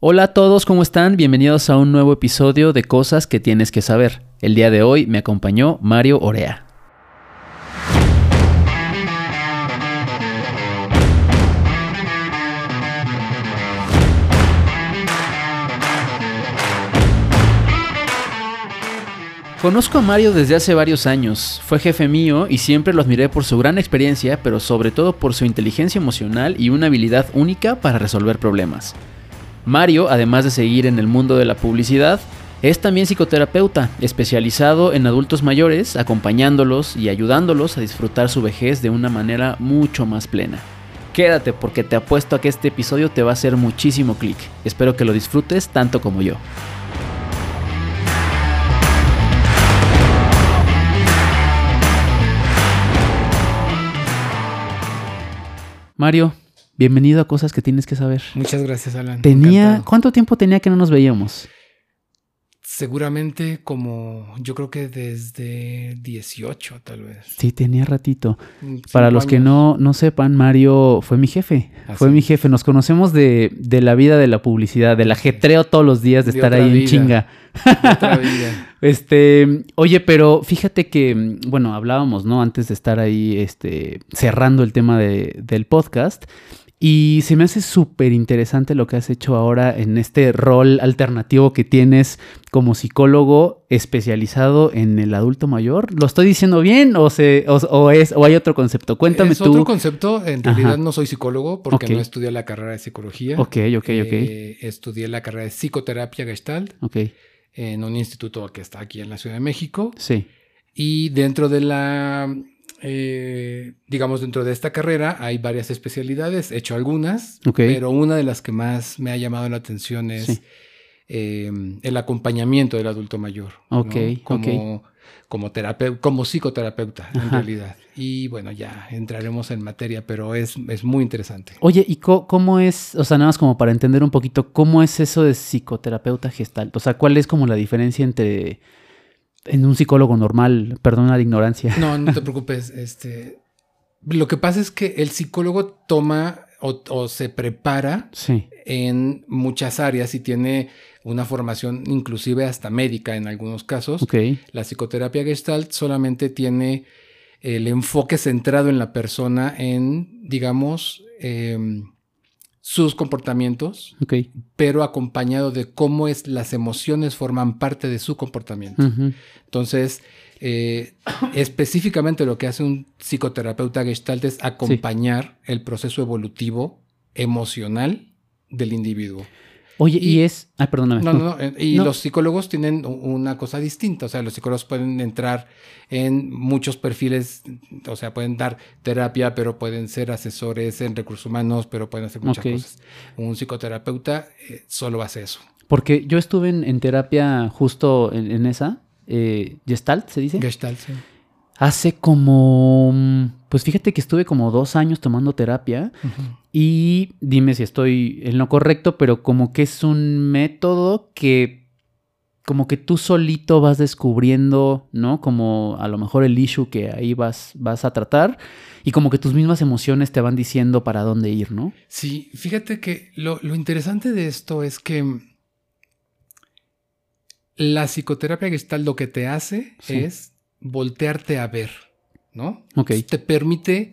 Hola a todos, ¿cómo están? Bienvenidos a un nuevo episodio de Cosas que tienes que saber. El día de hoy me acompañó Mario Orea. Conozco a Mario desde hace varios años. Fue jefe mío y siempre lo admiré por su gran experiencia, pero sobre todo por su inteligencia emocional y una habilidad única para resolver problemas. Mario, además de seguir en el mundo de la publicidad, es también psicoterapeuta, especializado en adultos mayores, acompañándolos y ayudándolos a disfrutar su vejez de una manera mucho más plena. Quédate porque te apuesto a que este episodio te va a hacer muchísimo clic. Espero que lo disfrutes tanto como yo. Mario, bienvenido a Cosas que tienes que saber. Muchas gracias, Alan. Tenía, Encantado. ¿cuánto tiempo tenía que no nos veíamos? Seguramente como yo creo que desde 18 tal vez. Sí, tenía ratito. Cinco Para los que no, no sepan, Mario fue mi jefe. Ah, fue mi jefe. Nos conocemos de, de la vida de la publicidad, del ajetreo todos los días de, De estar ahí en chinga. Otra vida. Este, oye, pero fíjate que, mm, bueno, hablábamos, ¿no? Antes de estar ahí, este, cerrando el tema de- del podcast. Y se me hace súper interesante lo que has hecho ahora en este rol alternativo que tienes como psicólogo especializado en el adulto mayor. ¿Lo estoy diciendo bien o, se, o, o es, o hay otro concepto? Cuéntame es tú. otro concepto. En realidad Ajá. no soy psicólogo porque no estudié la carrera de psicología. Ok, ok, ok. Eh, estudié la carrera de psicoterapia gestalt Ok, en un instituto que está aquí en la Ciudad de México. sí. Y dentro de la, eh, digamos, dentro de esta carrera hay varias especialidades, he hecho algunas, pero una de las que más me ha llamado la atención es Sí. eh, el acompañamiento del adulto mayor. Ok, Como, como, terapeu- como psicoterapeuta, en realidad. Y bueno, ya entraremos en materia, pero es, es muy interesante. Oye, ¿y cómo es, o sea, nada más como para entender un poquito, cómo es eso de psicoterapeuta gestalt? O sea, ¿cuál es como la diferencia entre en un psicólogo normal, perdona la ignorancia? No, no te preocupes. Este, lo que pasa es que el psicólogo toma o, o se prepara Sí, en muchas áreas y tiene una formación inclusive hasta médica en algunos casos. La psicoterapia gestalt solamente tiene el enfoque centrado en la persona en, digamos, em, sus comportamientos, pero acompañado de cómo es las emociones forman parte de su comportamiento. Entonces, eh, específicamente lo que hace un psicoterapeuta gestalt es acompañar el proceso evolutivo emocional del individuo. Oye, y, Y- es... Ah, perdóname. No, no, no. eh, Y No. los psicólogos tienen una cosa distinta. O sea, los psicólogos pueden entrar en muchos perfiles. O sea, pueden dar terapia, pero pueden ser asesores en recursos humanos, pero pueden hacer muchas cosas. Un psicoterapeuta eh, solo hace eso. Porque yo estuve en, en terapia justo en, en esa, eh, Gestalt, ¿se dice? Gestalt, sí. Hace como... mm, Pues fíjate que estuve como dos años tomando terapia. Y dime si estoy en lo correcto, pero como que es un método que como que tú solito vas descubriendo, ¿no? Como a lo mejor el issue que ahí vas, vas a tratar y como que tus mismas emociones te van diciendo para dónde ir, ¿no? Sí, fíjate que lo, lo interesante de esto es que la psicoterapia gestal lo que te hace Sí. es voltearte a ver, ¿no? Ok. Te permite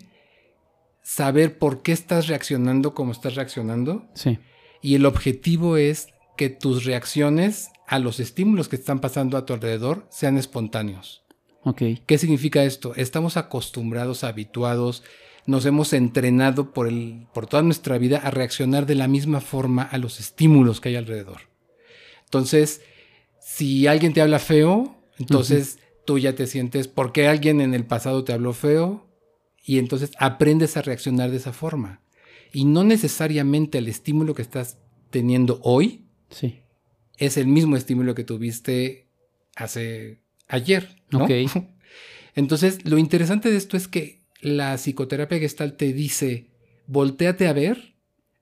saber por qué estás reaccionando como estás reaccionando Sí. y el objetivo es que tus reacciones a los estímulos que están pasando a tu alrededor sean espontáneos. Ok. ¿Qué significa esto? Estamos acostumbrados, habituados, nos hemos entrenado por, el, por toda nuestra vida a reaccionar de la misma forma a los estímulos que hay alrededor. Entonces, si alguien te habla feo, entonces tú ya te sientes, porque alguien en el pasado te habló feo? Y entonces aprendes a reaccionar de esa forma. Y no necesariamente el estímulo que estás teniendo hoy Sí. es el mismo estímulo que tuviste hace ayer, ¿no? Ok. Entonces, lo interesante de esto es que la psicoterapia gestal te dice, volteate a ver,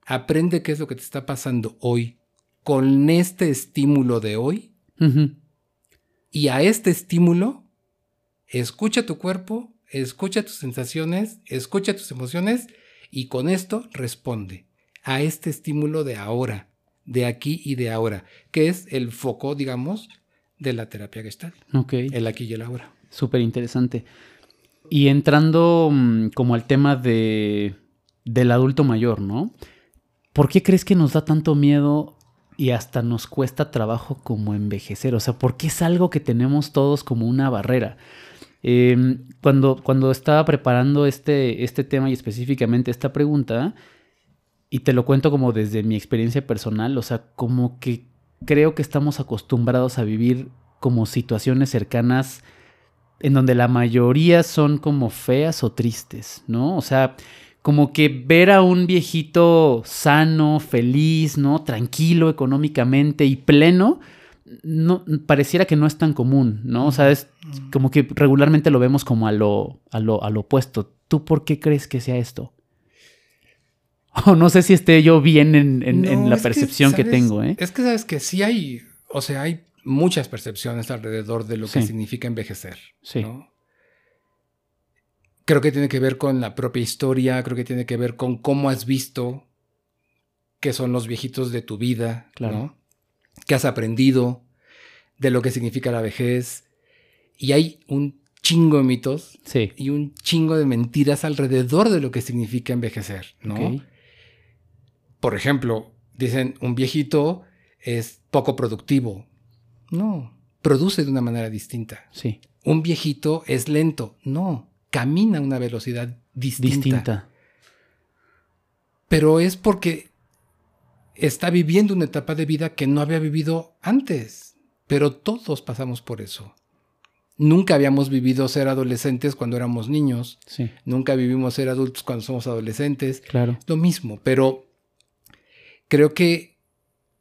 aprende qué es lo que te está pasando hoy con este estímulo de hoy Ujú. Y a este estímulo, escucha tu cuerpo, escucha tus sensaciones, escucha tus emociones y con esto responde a este estímulo de ahora, de aquí y de ahora, que es el foco, digamos, de la terapia gestalt. Ok. El aquí y el ahora. Súper interesante. Y entrando mm, como al tema de, del adulto mayor, ¿no? ¿Por qué crees que nos da tanto miedo y hasta nos cuesta trabajo como envejecer? O sea, ¿por qué es algo que tenemos todos como una barrera? Em, cuando, cuando estaba preparando este, este tema y específicamente esta pregunta, y te lo cuento como desde mi experiencia personal, o sea, como que creo que estamos acostumbrados a vivir como situaciones cercanas en donde la mayoría son como feas o tristes, ¿no? O sea, como que ver a un viejito sano, feliz, ¿no? Tranquilo económicamente y pleno, no, pareciera que no es tan común, ¿no? O sea, es como que regularmente lo vemos como a lo, a lo, a lo opuesto. ¿Tú por qué crees que sea esto? O no sé si esté yo bien en, la percepción que, tengo, ¿eh? Es que sabes que sí hay, o sea, hay muchas percepciones alrededor de lo que significa envejecer. Sí. Creo que tiene que ver con la propia historia, creo que tiene que ver con cómo has visto qué son los viejitos de tu vida, claro. ¿no? ¿Qué has aprendido de lo que significa la vejez? Y hay un chingo de mitos y un chingo de mentiras alrededor de lo que significa envejecer, ¿no? Por ejemplo, dicen un viejito es poco productivo. No, produce de una manera distinta. Sí. Un viejito es lento. No, camina a una velocidad distinta. distinta. Pero es porque está viviendo una etapa de vida que no había vivido antes. Pero todos pasamos por eso. Nunca habíamos vivido ser adolescentes cuando éramos niños. Sí. Nunca vivimos ser adultos cuando somos adolescentes. Claro. Lo mismo, pero creo que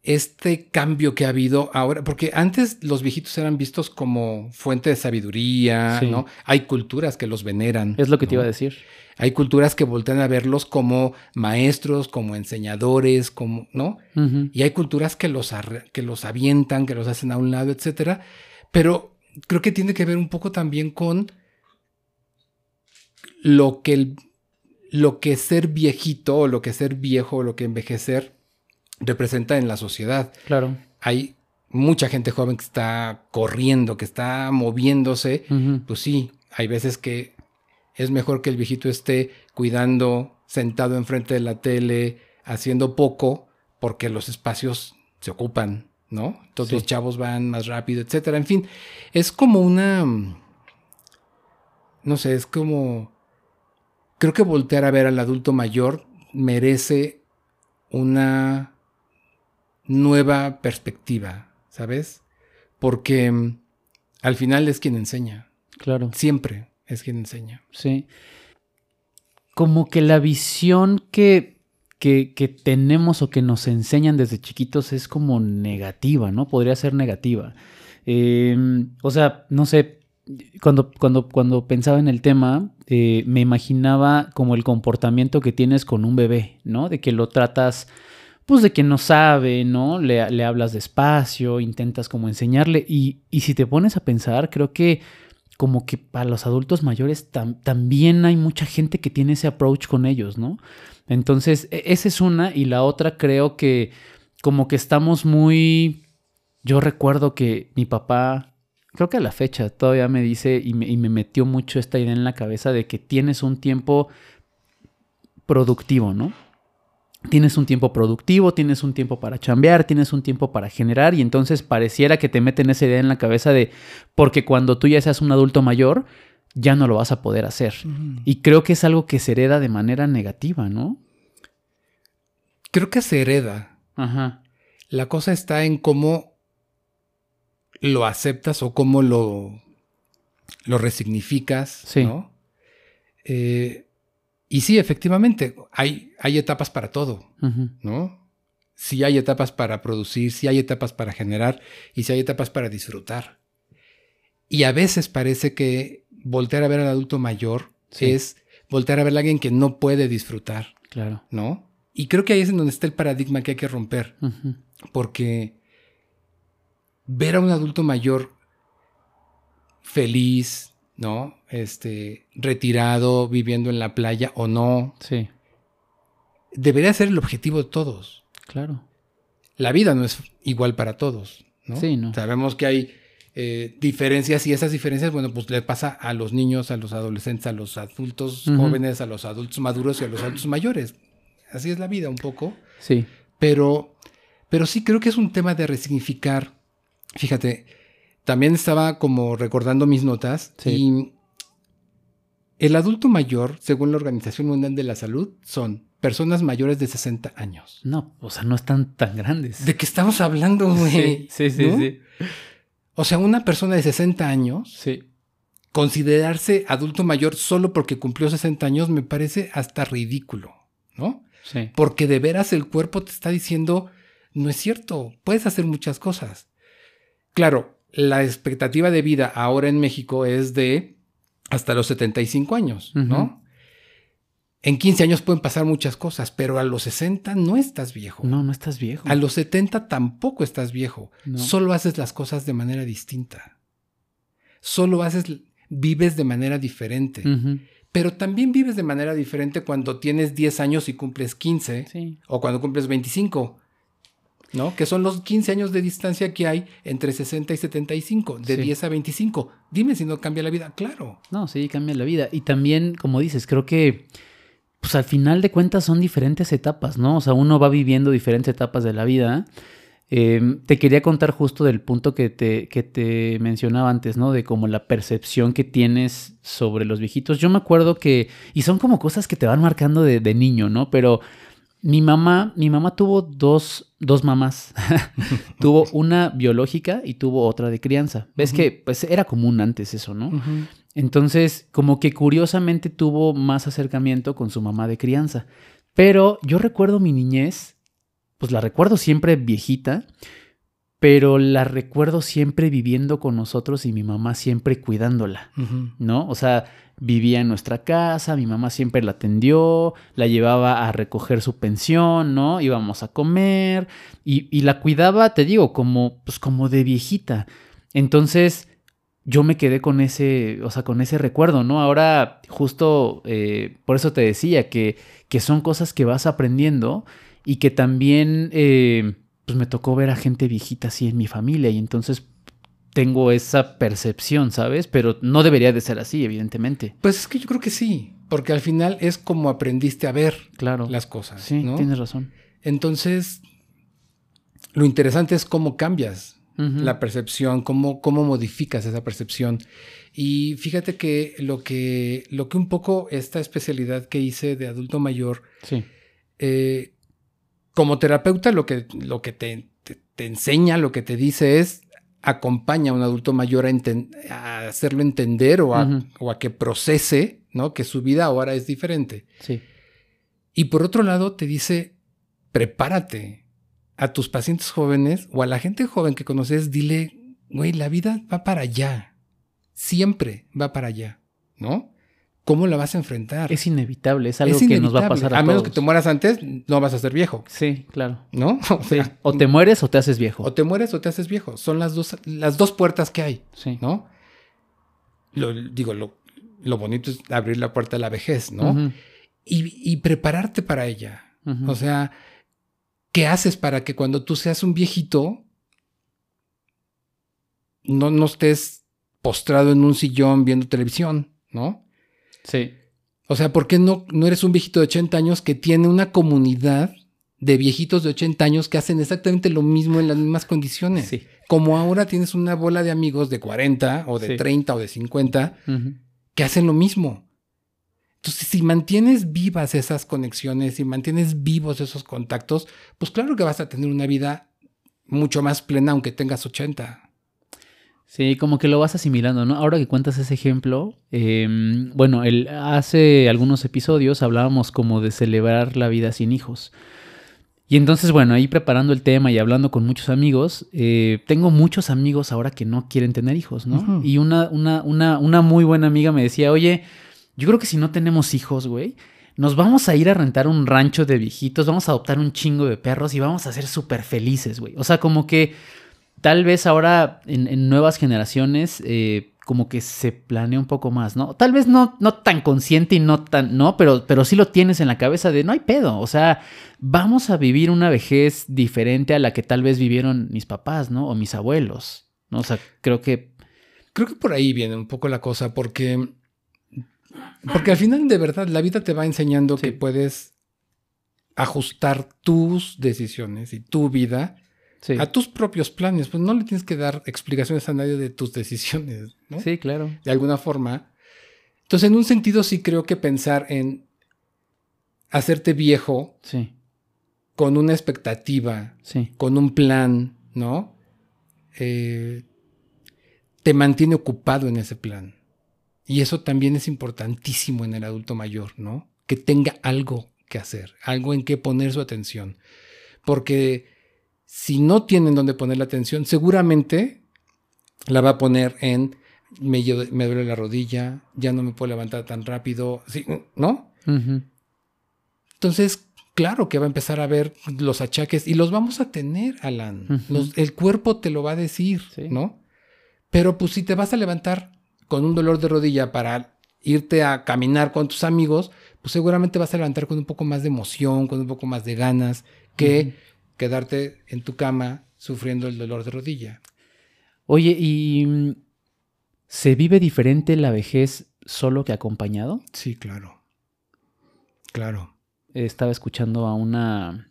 este cambio que ha habido ahora, porque antes los viejitos eran vistos como fuente de sabiduría, ¿no? Hay culturas que los veneran. Es lo que te iba a decir. Hay culturas que voltean a verlos como maestros, como enseñadores, como, ¿no? Y hay culturas que los, que los avientan, que los hacen a un lado, etcétera. Pero creo que tiene que ver un poco también con lo que, lo que ser viejito, o lo que ser viejo, o lo que envejecer representa en la sociedad. Claro. Hay mucha gente joven que está corriendo, que está moviéndose. Pues sí, hay veces que es mejor que el viejito esté cuidando, sentado enfrente de la tele, haciendo poco, porque los espacios se ocupan, ¿no? Todos los chavos van más rápido, etcétera. En fin, es como una. No sé, es como. Creo que voltear a ver al adulto mayor merece una nueva perspectiva, ¿sabes? Porque mm, al final es quien enseña. Claro. Siempre es quien enseña. Sí. Como que la visión que, que, que, tenemos o que nos enseñan desde chiquitos es como negativa, ¿no? Podría ser negativa. Em, o sea, no sé, cuando, cuando, cuando pensaba en el tema, eh, me imaginaba como el comportamiento que tienes con un bebé, ¿no? De que lo tratas pues de que no sabe, ¿no? Le, le hablas despacio, intentas como enseñarle y, y, si te pones a pensar, creo que como que para los adultos mayores también hay mucha gente que tiene ese approach con ellos, ¿no? Entonces, e, esa es una y la otra creo que como que estamos muy... Yo recuerdo que mi papá, creo que a la fecha todavía me dice y me, y me metió mucho esta idea en la cabeza de que tienes un tiempo productivo, ¿no? Tienes un tiempo productivo, tienes un tiempo para chambear, tienes un tiempo para generar y entonces pareciera que te meten esa idea en la cabeza de porque cuando tú ya seas un adulto mayor ya no lo vas a poder hacer. Y creo que es algo que se hereda de manera negativa, ¿no? Creo que se hereda. Ajá. La cosa está en cómo lo aceptas o cómo lo, lo resignificas, sí. ¿no? Eh, y sí, efectivamente, hay, hay etapas para todo, ¿no? Sí hay etapas para producir, sí hay etapas para generar y sí hay etapas para disfrutar. Y a veces parece que voltear a ver al adulto mayor es voltear a ver a alguien que no puede disfrutar. Claro. ¿No? Y creo que ahí es en donde está el paradigma que hay que romper. Porque ver a un adulto mayor feliz, ¿no? Este, retirado, viviendo en la playa o no. Sí. Debería ser el objetivo de todos. Claro. la vida no es igual para todos. ¿no? Sí, ¿no? Sabemos que hay eh, diferencias y esas diferencias, bueno, pues le pasa a los niños, a los adolescentes, a los adultos jóvenes, a los adultos maduros y a los adultos mayores. Así es la vida un poco. Sí. Pero, pero sí creo que es un tema de resignificar. Fíjate, también estaba como recordando mis notas Sí. y el adulto mayor, según la Organización Mundial de la Salud, son personas mayores de 60 años. No, o sea, no están tan grandes. ¿De qué estamos hablando, güey? Sí, sí, sí, ¿No? sí. O sea, una persona de 60 años, Sí. considerarse adulto mayor solo porque cumplió 60 años me parece hasta ridículo, ¿no? Sí. Porque de veras el cuerpo te está diciendo, no es cierto, puedes hacer muchas cosas. Claro, la expectativa de vida ahora en México es de hasta los 75 años, ¿no? Ujú. En 15 años pueden pasar muchas cosas, pero a los 60 no estás viejo. No, no estás viejo. A los 70 tampoco estás viejo. No. Solo haces las cosas de manera distinta. Solo haces, vives de manera diferente. Pero también vives de manera diferente cuando tienes 10 años y cumples 15 Sí. o cuando cumples 25. ¿No? Que son los 15 años de distancia que hay entre 60 y 75, de Sí. 10 a 25. Dime si no cambia la vida. Claro. No, sí, cambia la vida. Y también, como dices, creo que, pues al final de cuentas son diferentes etapas, ¿no? O sea, uno va viviendo diferentes etapas de la vida. Eh, te quería contar justo del punto que te, que te mencionaba antes, ¿no? De como la percepción que tienes sobre los viejitos. Yo me acuerdo que, y son como cosas que te van marcando de, de niño, ¿no? Pero mi mamá, mi mamá tuvo dos, dos mamás. tuvo una biológica y tuvo otra de crianza. Ves que pues era común antes eso, ¿no? Entonces, como que curiosamente tuvo más acercamiento con su mamá de crianza. Pero yo recuerdo mi niñez, pues la recuerdo siempre viejita, pero la recuerdo siempre viviendo con nosotros y mi mamá siempre cuidándola. ¿no? O sea, vivía en nuestra casa, mi mamá siempre la atendió, la llevaba a recoger su pensión, ¿no? Íbamos a comer y, y la cuidaba, te digo, como, pues como de viejita. Entonces, yo me quedé con ese, o sea, con ese recuerdo, ¿no? Ahora, justo eh, por eso te decía que, que son cosas que vas aprendiendo y que también, eh, pues me tocó ver a gente viejita así en mi familia y entonces tengo esa percepción, ¿sabes? Pero no debería de ser así, evidentemente. Pues es que yo creo que sí, porque al final es como aprendiste a ver Claro. las cosas. sí, ¿no? tienes razón. Entonces, lo interesante es cómo cambias la percepción, cómo, cómo modificas esa percepción. Y fíjate que lo, que lo que un poco esta especialidad que hice de adulto mayor, Sí. eh, como terapeuta lo que, lo que te, te- te enseña, lo que te dice es acompaña a un adulto mayor a, enten- a hacerlo entender o a, o a que procese, ¿no? Que su vida ahora es diferente. Sí. Y por otro lado, te dice, prepárate a tus pacientes jóvenes o a la gente joven que conoces, dile, güey, la vida va para allá. Siempre va para allá, ¿no? ¿Cómo la vas a enfrentar? Es inevitable, es algo Es que nos va a pasar a, menos que te mueras antes, no vas a ser viejo, Sí, claro. ¿no? O sea, O te mueres o te haces viejo. o te mueres o te haces viejo. Son las dos, las dos puertas que hay, Sí. ¿no? Lo, digo, lo, lo bonito es abrir la puerta a la vejez, ¿no? Y, y prepararte para ella. O sea, ¿qué haces para que cuando tú seas un viejito no, no estés postrado en un sillón viendo televisión, ¿no? Sí. O sea, ¿por qué no, no eres un viejito de 80 años que tiene una comunidad de viejitos de 80 años que hacen exactamente lo mismo en las mismas condiciones? Sí. Como ahora tienes una bola de amigos de 40 o de Sí. 30 o de 50 Ujú. que hacen lo mismo. Entonces, si mantienes vivas esas conexiones, si mantienes vivos esos contactos, pues claro que vas a tener una vida mucho más plena aunque tengas 80. Sí, como que lo vas asimilando, ¿no? Ahora que cuentas ese ejemplo, eh, bueno, el, hace algunos episodios hablábamos como de celebrar la vida sin hijos. Y entonces, bueno, ahí preparando el tema y hablando con muchos amigos, eh, tengo muchos amigos ahora que no quieren tener hijos, ¿no? Y una, una, una, una muy buena amiga me decía, oye, yo creo que si no tenemos hijos, güey, nos vamos a ir a rentar un rancho de viejitos, vamos a adoptar un chingo de perros y vamos a ser súper felices, güey. O sea, como que tal vez ahora en, en nuevas generaciones eh, como que se planea un poco más, ¿no? Tal vez no, no tan consciente y no tan, ¿no? Pero, pero sí lo tienes en la cabeza de no hay pedo, o sea, vamos a vivir una vejez diferente a la que tal vez vivieron mis papás, ¿no? O mis abuelos, ¿no? O sea, creo que... Creo que por ahí viene un poco la cosa, porque... Porque al final, de verdad, la vida te va enseñando que puedes ajustar tus decisiones y tu vida a tus propios planes. Pues no le tienes que dar explicaciones a nadie de tus decisiones, ¿no? Sí, claro. De alguna forma. Entonces, en un sentido, sí creo que pensar en hacerte viejo sí. con una expectativa, sí. con un plan, ¿no? Eh, te mantiene ocupado en ese plan. Y eso también es importantísimo en el adulto mayor, ¿no? Que tenga algo que hacer, algo en que poner su atención. Porque si no tienen donde poner la atención, seguramente la va a poner en me, me duele la rodilla, ya no me puedo levantar tan rápido, ¿no? Entonces, claro que va a empezar a ver los achaques y los vamos a tener, Alan. el cuerpo te lo va a decir, ¿no? Pero pues si te vas a levantar con un dolor de rodilla para irte a caminar con tus amigos, pues seguramente vas a levantar con un poco más de emoción, con un poco más de ganas, que quedarte en tu cama sufriendo el dolor de rodilla. Oye, ¿y se vive diferente la vejez solo que acompañado? Sí, claro. Claro. Estaba escuchando a una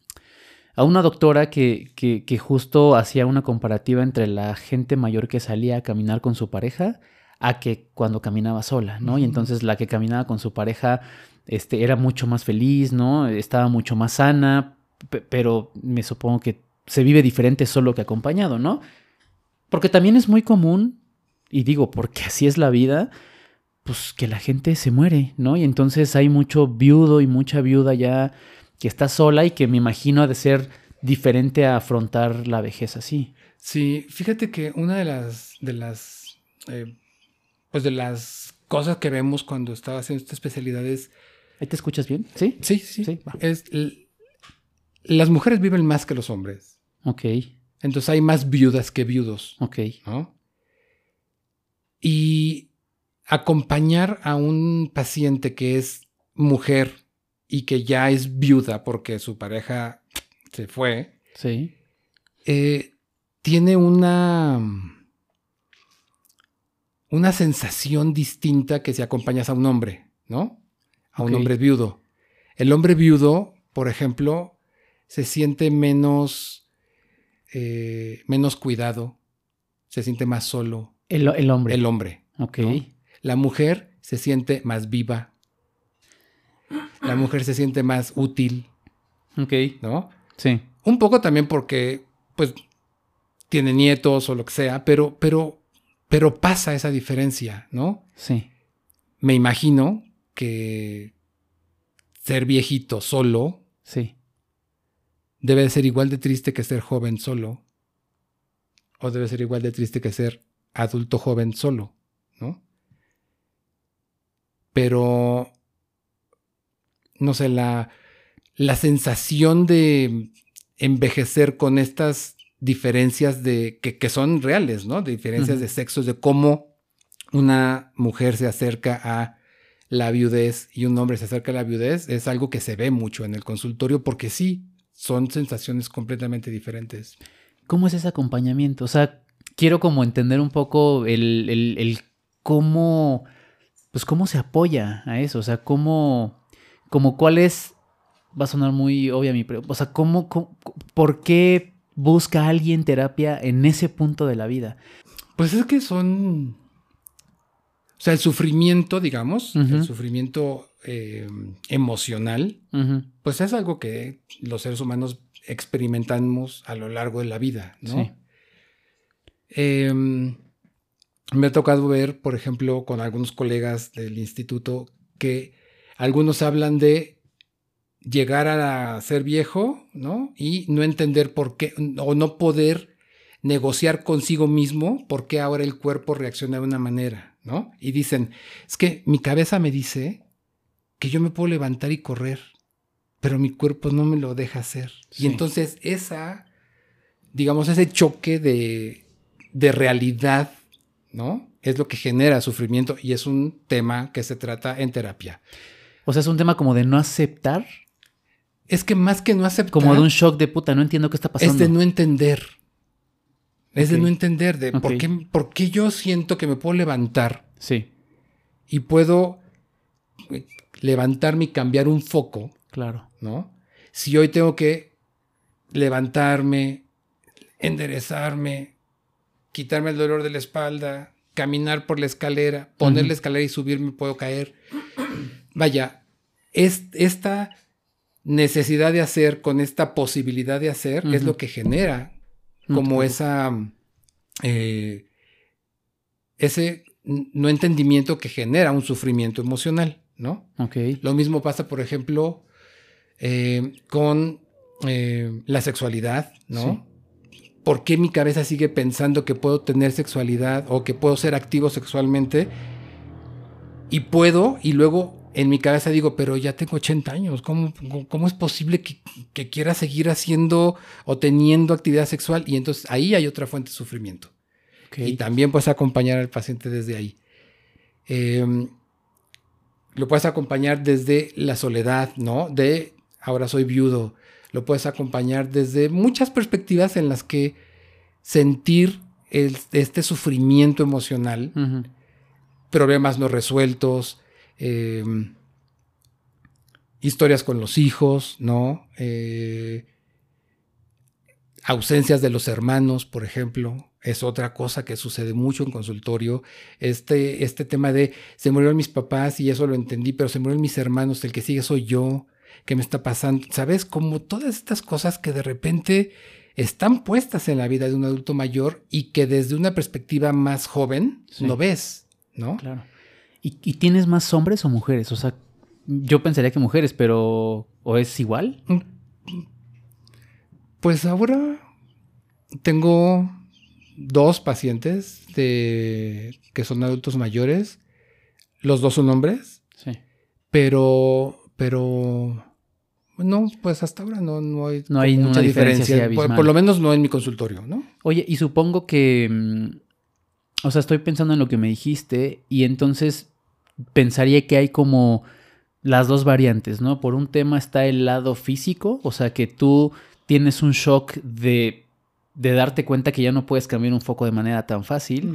a una doctora que, que, justo hacía una comparativa entre la gente mayor que salía a caminar con su pareja a que cuando caminaba sola, ¿no? Y entonces la que caminaba con su pareja este, era mucho más feliz, ¿no? Estaba mucho más sana, pero me supongo que se vive diferente solo que acompañado, ¿no? Porque también es muy común, y digo, porque así es la vida, pues que la gente se muere, ¿no? Y entonces hay mucho viudo y mucha viuda ya que está sola y que me imagino ha de ser diferente a afrontar la vejez así. Sí, fíjate que una de las, de las, eh, pues de las cosas que vemos cuando estaba haciendo esta especialidad es... ¿Ahí te escuchas bien? Sí. Sí, sí. sí. Es las mujeres viven más que los hombres. Ok. Entonces hay más viudas que viudos. Ok. ¿no? Y acompañar a un paciente que es mujer y que ya es viuda porque su pareja se fue. Sí. Eh, tiene una. Una sensación distinta que si acompañas a un hombre, ¿no? A un hombre viudo. El hombre viudo, por ejemplo, se siente menos, eh, menos cuidado, se siente más solo. El, hombre. El hombre. Ok. La mujer se siente más viva. La mujer se siente más útil. Ok. ¿No? Sí. Un poco también porque, pues, tiene nietos o lo que sea, pero, pero, pero pasa esa diferencia, ¿no? Sí. Me imagino que ser viejito solo. Sí debe ser igual de triste que ser joven solo, o debe ser igual de triste que ser adulto joven solo, ¿no? Pero, no sé, la, la sensación de envejecer con estas diferencias de, que, son reales, ¿no? De diferencias de sexos, de cómo una mujer se acerca a la viudez y un hombre se acerca a la viudez, es algo que se ve mucho en el consultorio porque sí, son sensaciones completamente diferentes. ¿Cómo es ese acompañamiento? O sea, quiero como entender un poco el, cómo, pues cómo se apoya a eso, o sea, cómo, como cuál es, va a sonar muy obvia mi pregunta, o sea, cómo, por qué busca alguien terapia en ese punto de la vida? Pues es que son, o sea, el sufrimiento, digamos, el sufrimiento eh, emocional, pues es algo que los seres humanos experimentamos a lo largo de la vida, ¿no? Em, me ha tocado ver, por ejemplo, con algunos colegas del instituto que algunos hablan de llegar a ser viejo, ¿no? Y no entender por qué, o no poder negociar consigo mismo por qué ahora el cuerpo reacciona de una manera, ¿no? Y dicen, es que mi cabeza me dice que yo me puedo levantar y correr, pero mi cuerpo no me lo deja hacer. Y entonces esa, digamos, ese choque de, de realidad, ¿no? Es lo que genera sufrimiento y es un tema que se trata en terapia. O sea, es un tema como de no aceptar. Es que más que no aceptar. Como de un shock de puta, no entiendo qué está pasando. Es de no entender. Es de no entender, de por, qué, por qué yo siento que me puedo levantar. Sí. Y puedo eh, levantarme y cambiar un foco. Claro. ¿No? Si hoy tengo que levantarme, enderezarme, quitarme el dolor de la espalda, caminar por la escalera, poner la escalera y subirme, puedo caer. Vaya, es, esta necesidad de hacer con esta posibilidad de hacer es lo que genera como esa eh, ese no entendimiento que genera un sufrimiento emocional, ¿no? Ok. Lo mismo pasa, por ejemplo, eh, con eh, la sexualidad, ¿no? ¿Por qué mi cabeza sigue pensando que puedo tener sexualidad o que puedo ser activo sexualmente? Y puedo, y luego en mi cabeza digo, pero ya tengo 80 años, ¿cómo, cómo es posible que, quiera seguir haciendo o teniendo actividad sexual? Y entonces ahí hay otra fuente de sufrimiento. Y también puedes acompañar al paciente desde ahí. Em, lo puedes acompañar desde la soledad, ¿no? De ahora soy viudo. Lo puedes acompañar desde muchas perspectivas en las que sentir este sufrimiento emocional, problemas no resueltos, Em, historias con los hijos, ¿no? Eh, ausencias de los hermanos, por ejemplo, es otra cosa que sucede mucho en consultorio. Este, este tema de se murieron mis papás y eso lo entendí, pero se murieron mis hermanos, el que sigue soy yo, ¿qué me está pasando? ¿Sabes? Como todas estas cosas que de repente están puestas en la vida de un adulto mayor y que desde una perspectiva más joven no ves, ¿no? Claro. ¿Y, tienes más hombres o mujeres? O sea, yo pensaría que mujeres, pero ¿o es igual? Pues ahora tengo dos pacientes de, que son adultos mayores. Los dos son hombres. Sí. Pero, pero, no, pues hasta ahora no, no hay, no hay mucha diferencia. por, por, lo menos no en mi consultorio, ¿no? Oye, y supongo que, mm, o sea, estoy pensando en lo que me dijiste y entonces pensaría que hay como las dos variantes, ¿no? Por un tema está el lado físico, o sea, que tú tienes un shock de, de darte cuenta que ya no puedes cambiar un foco de manera tan fácil,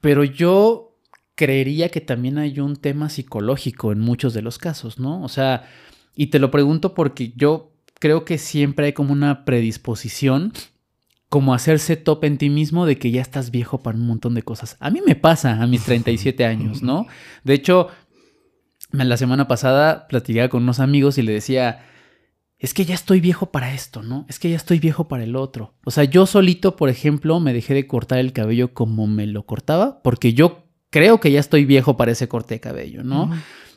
pero yo creería que también hay un tema psicológico en muchos de los casos, ¿no? O sea, y te lo pregunto porque yo creo que siempre hay como una predisposición como hacerse top en ti mismo de que ya estás viejo para un montón de cosas. A mí me pasa a mis 37 años, ¿no? De hecho, la semana pasada platicaba con unos amigos y le decía, es que ya estoy viejo para esto, ¿no? Es que ya estoy viejo para el otro. O sea, yo solito, por ejemplo, me dejé de cortar el cabello como me lo cortaba, porque yo creo que ya estoy viejo para ese corte de cabello, ¿no?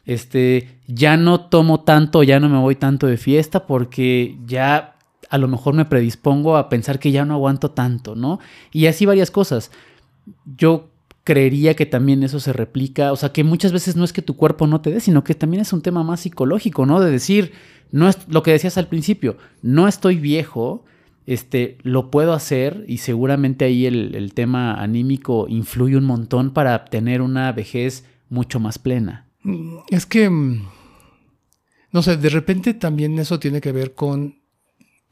Este, ya no tomo tanto, ya no me voy tanto de fiesta porque ya a lo mejor me predispongo a pensar que ya no aguanto tanto, ¿no? Y así varias cosas. Yo creería que también eso se replica, o sea, que muchas veces no es que tu cuerpo no te dé, sino que también es un tema más psicológico, ¿no? De decir, no es lo que decías al principio, no estoy viejo, este, lo puedo hacer y seguramente ahí el, tema anímico influye un montón para tener una vejez mucho más plena. Es que, mm, no sé, de repente también eso tiene que ver con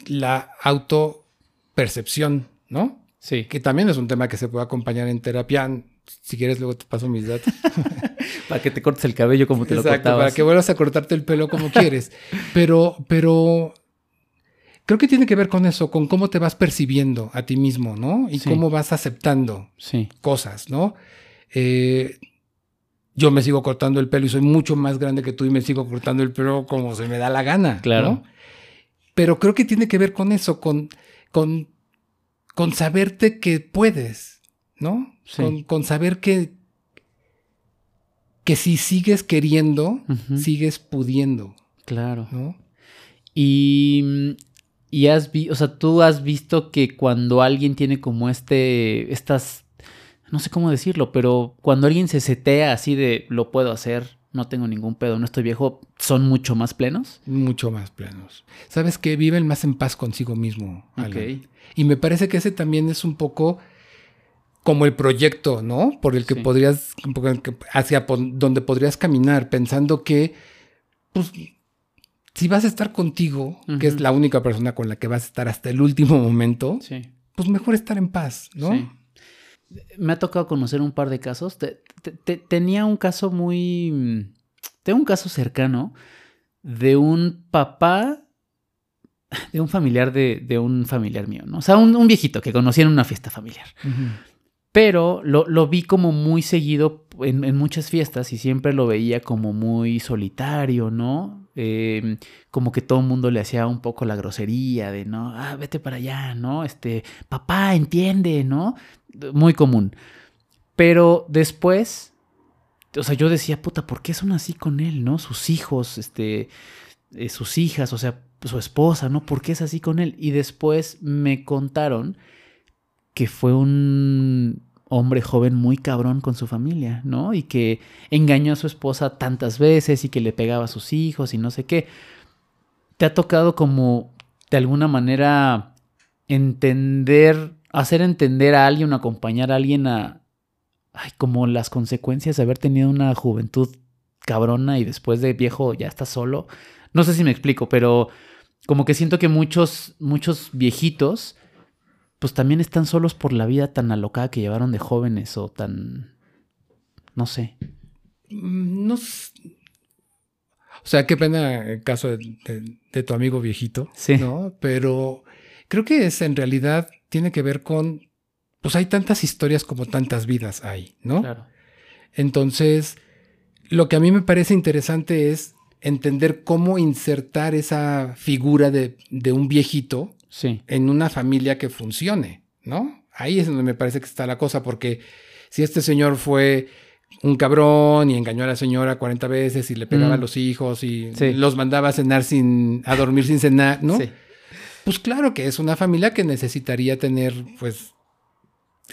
la autopercepción, ¿no? Sí. Que también es un tema que se puede acompañar en terapia. Si quieres, luego te paso mis datos. para que te cortes el cabello como te lo cortabas. Para que vuelvas a cortarte el pelo como quieres. Pero, pero creo que tiene que ver con eso, con cómo te vas percibiendo a ti mismo, ¿no? Y cómo vas aceptando cosas, ¿no? Eh, yo me sigo cortando el pelo y soy mucho más grande que tú y me sigo cortando el pelo como se me da la gana. Claro. Pero creo que tiene que ver con eso, con, con, con saberte que puedes, ¿no? Con, saber que, que si sigues queriendo, sigues pudiendo. Claro. ¿no? Y, y has visto, o sea, tú has visto que cuando alguien tiene como este, estas, no sé cómo decirlo, pero cuando alguien se setea así de lo puedo hacer, no tengo ningún pedo, no estoy viejo, son mucho más plenos. Mucho más plenos. Sabes que viven más en paz consigo mismo. Y me parece que ese también es un poco como el proyecto, ¿no? Por el que podrías, hacia donde podrías caminar, pensando que, pues, si vas a estar contigo, que es la única persona con la que vas a estar hasta el último momento, pues mejor estar en paz, ¿no? Sí. Me ha tocado conocer un par de casos. tenía un caso muy... Tengo un caso cercano de un papá de un familiar de, un familiar mío, ¿no? O sea, un, viejito que conocí en una fiesta familiar. Pero lo, vi como muy seguido en, muchas fiestas y siempre lo veía como muy solitario, ¿no? Em, como que todo el mundo le hacía un poco la grosería de, ¿no? Ah, vete para allá, ¿no? Este, papá, entiende, ¿no? Muy común. Pero después, o sea, yo decía, puta, ¿por qué son así con él, ¿no? Sus hijos, este, eh, sus hijas, o sea, su esposa, ¿no? ¿Por qué es así con él? Y después me contaron que fue un hombre joven muy cabrón con su familia, ¿no? Y que engañó a su esposa tantas veces y que le pegaba a sus hijos y no sé qué. ¿Te ha tocado como de alguna manera entender, hacer entender a alguien, acompañar a alguien a, ay, como las consecuencias de haber tenido una juventud cabrona y después de viejo ya está solo? No sé si me explico, pero como que siento que muchos, muchos viejitos pues también están solos por la vida tan alocada que llevaron de jóvenes o tan... no sé. Mm, no O sea, qué pena el caso de, tu amigo viejito, sí. ¿no? Pero creo que es en realidad tiene que ver con, pues hay tantas historias como tantas vidas hay, ¿no? Claro. Entonces, lo que a mí me parece interesante es entender cómo insertar esa figura de, de un viejito en una familia que funcione, ¿no? Ahí es donde me parece que está la cosa, porque si este señor fue un cabrón y engañó a la señora 40 veces y le pegaba a mm. los hijos y los mandaba a cenar sin, a dormir sin cenar, ¿no? Pues claro que es una familia que necesitaría tener, pues,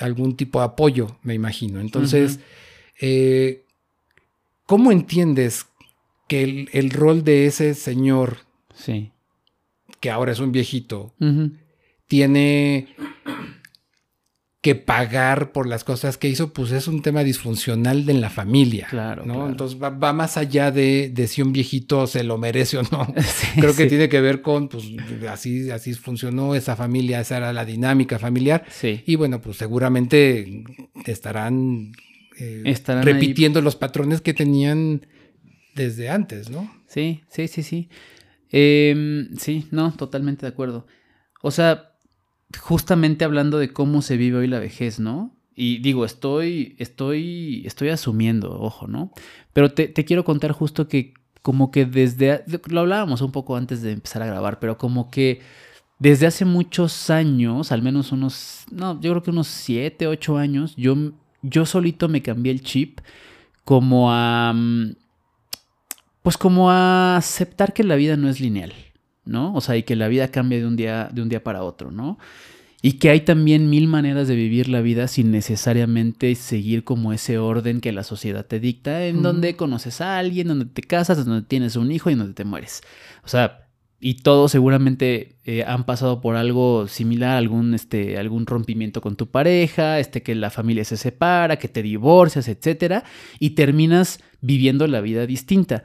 algún tipo de apoyo, me imagino. Entonces, eh, ¿cómo entiendes que el, el, rol de ese señor sí que ahora es un viejito, tiene que pagar por las cosas que hizo, pues es un tema disfuncional de la familia. Claro. ¿no? Entonces va, más allá de, si un viejito se lo merece o no. Creo que tiene que ver con, pues así, así funcionó esa familia, esa era la dinámica familiar. Sí. Y bueno, pues seguramente estarán, eh, estarán repitiendo los patrones que tenían desde antes, ¿no? Sí, sí, sí, sí. Eh, sí, no, totalmente de acuerdo. O sea, justamente hablando de cómo se vive hoy la vejez, ¿no? Y digo, estoy, estoy, estoy asumiendo, ojo, ¿no? Pero te, te quiero contar justo que como que desde, lo hablábamos un poco antes de empezar a grabar, pero como que desde hace muchos años, al menos unos, no, yo creo que unos 7, 8 años, yo, yo solito me cambié el chip como a, mm, pues como a aceptar que la vida no es lineal, ¿no? O sea, y que la vida cambia de un día, de un día para otro, ¿no? Y que hay también mil maneras de vivir la vida sin necesariamente seguir como ese orden que la sociedad te dicta, en donde conoces a alguien, donde te casas, donde tienes un hijo y donde te mueres. O sea, y todos seguramente eh, han pasado por algo similar, algún, este, algún rompimiento con tu pareja, este, que la familia se separa, que te divorcias, etc. Y terminas viviendo la vida distinta.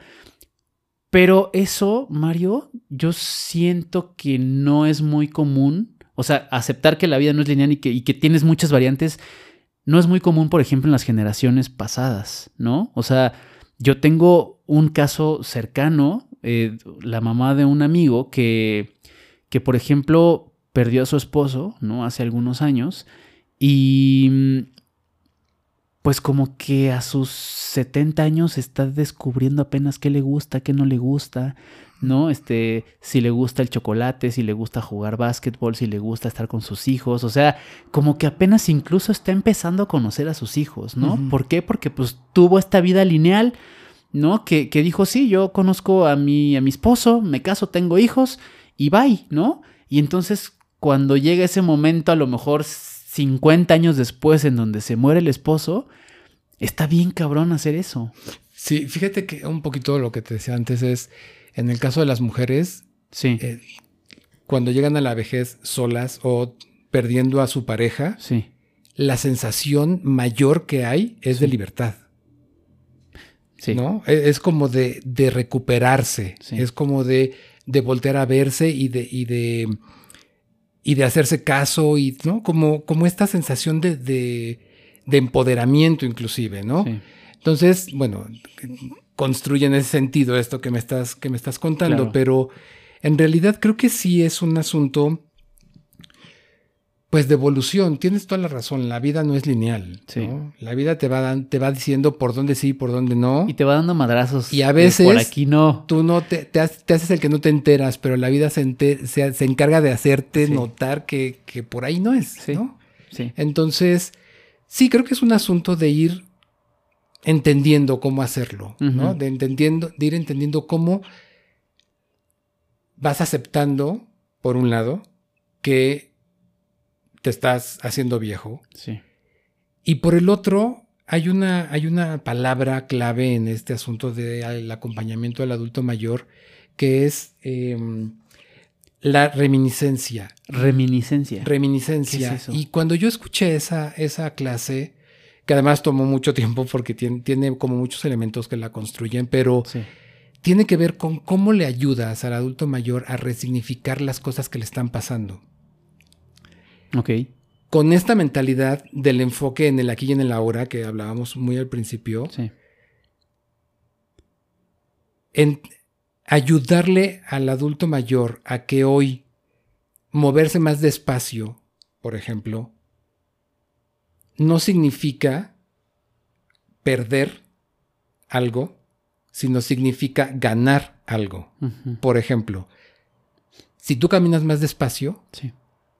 Pero eso, Mario, yo siento que no es muy común. O sea, aceptar que la vida no es lineal y que, y que tienes muchas variantes, no es muy común, por ejemplo, en las generaciones pasadas, ¿no? O sea, yo tengo un caso cercano, eh, la mamá de un amigo que, que, por ejemplo, perdió a su esposo, ¿no? Hace algunos años y pues como que a sus 70 años está descubriendo apenas qué le gusta, qué no le gusta, ¿no? Este, si le gusta el chocolate, si le gusta jugar básquetbol, si le gusta estar con sus hijos, o sea, como que apenas incluso está empezando a conocer a sus hijos, ¿no? ¿Por qué? Porque pues tuvo esta vida lineal, ¿no? Que, que, dijo, sí, yo conozco a mi, a mi esposo, me caso, tengo hijos y bye, ¿no? Y entonces cuando llega ese momento, a lo mejor 50 años después en donde se muere el esposo, está bien cabrón hacer eso. Sí, fíjate que un poquito lo que te decía antes es, en el caso de las mujeres, sí. Eh, cuando llegan a la vejez solas o perdiendo a su pareja, sí. la sensación mayor que hay es de libertad. Sí. ¿no? E- Es como de, de recuperarse, Sí. es como de, de voltear a verse y de, y de, y de hacerse caso, y, ¿no? Como, como esta sensación de, de, de empoderamiento inclusive, ¿no? Sí. Entonces, bueno, construye en ese sentido esto que me estás, que me estás contando, Claro. pero en realidad creo que sí es un asunto, pues, de evolución. Tienes toda la razón, la vida no es lineal. Sí. ¿no? La vida te va, dan- te va diciendo por dónde sí y por dónde no. Y te va dando madrazos. Y a veces Por aquí no. Tú no te, te, haces, te haces el que no te enteras, pero la vida se, se, se encarga de hacerte Sí. notar que, que por ahí no es, Sí. ¿no? Sí. Entonces, sí, creo que es un asunto de ir entendiendo cómo hacerlo, ¿no? De, entendiendo, de ir entendiendo cómo vas aceptando, por un lado, que te estás haciendo viejo. Sí. Y por el otro, hay una, hay una palabra clave en este asunto del acompañamiento al adulto mayor, que es em, la reminiscencia. Reminiscencia. Reminiscencia. ¿Qué es eso? Y cuando yo escuché esa, esa clase, que además tomó mucho tiempo porque tiene, tiene como muchos elementos que la construyen, pero sí. tiene que ver con cómo le ayudas al adulto mayor a resignificar las cosas que le están pasando. Ok. Con esta mentalidad del enfoque en el aquí y en el ahora que hablábamos muy al principio, Sí. en ayudarle al adulto mayor a que hoy moverse más despacio, por ejemplo, no significa perder algo, sino significa ganar algo. Por ejemplo, si tú caminas más despacio Sí.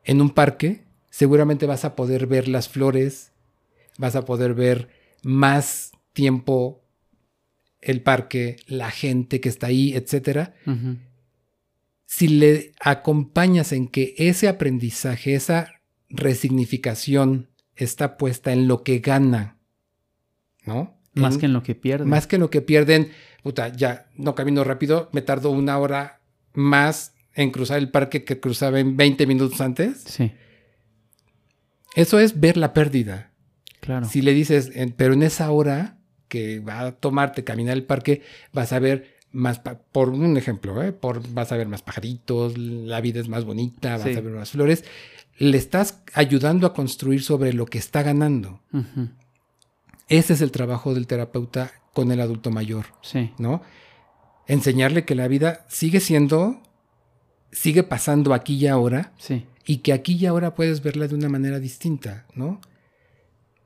En un parque, seguramente vas a poder ver las flores, vas a poder ver más tiempo el parque, la gente que está ahí, etcétera. Ujú. Si le acompañas en que ese aprendizaje, esa resignificación está puesta en lo que gana, ¿no? Más En- que en lo que pierde. más que en lo que pierden, puta, ya no camino rápido, me tardo una hora más en cruzar el parque que cruzaba en 20 minutos antes. Sí. Eso es ver la pérdida. Claro. Si le dices, pero en esa hora que va a tomarte caminar el parque, vas a ver más, por un ejemplo, ¿eh? por, vas a ver más pajaritos, la vida es más bonita, vas Sí. a ver más flores. Le estás ayudando a construir sobre lo que está ganando. Ese es el trabajo del terapeuta con el adulto mayor. Sí. ¿no? Enseñarle que la vida sigue siendo, sigue pasando aquí y ahora, Sí. y que aquí y ahora puedes verla de una manera distinta, ¿no?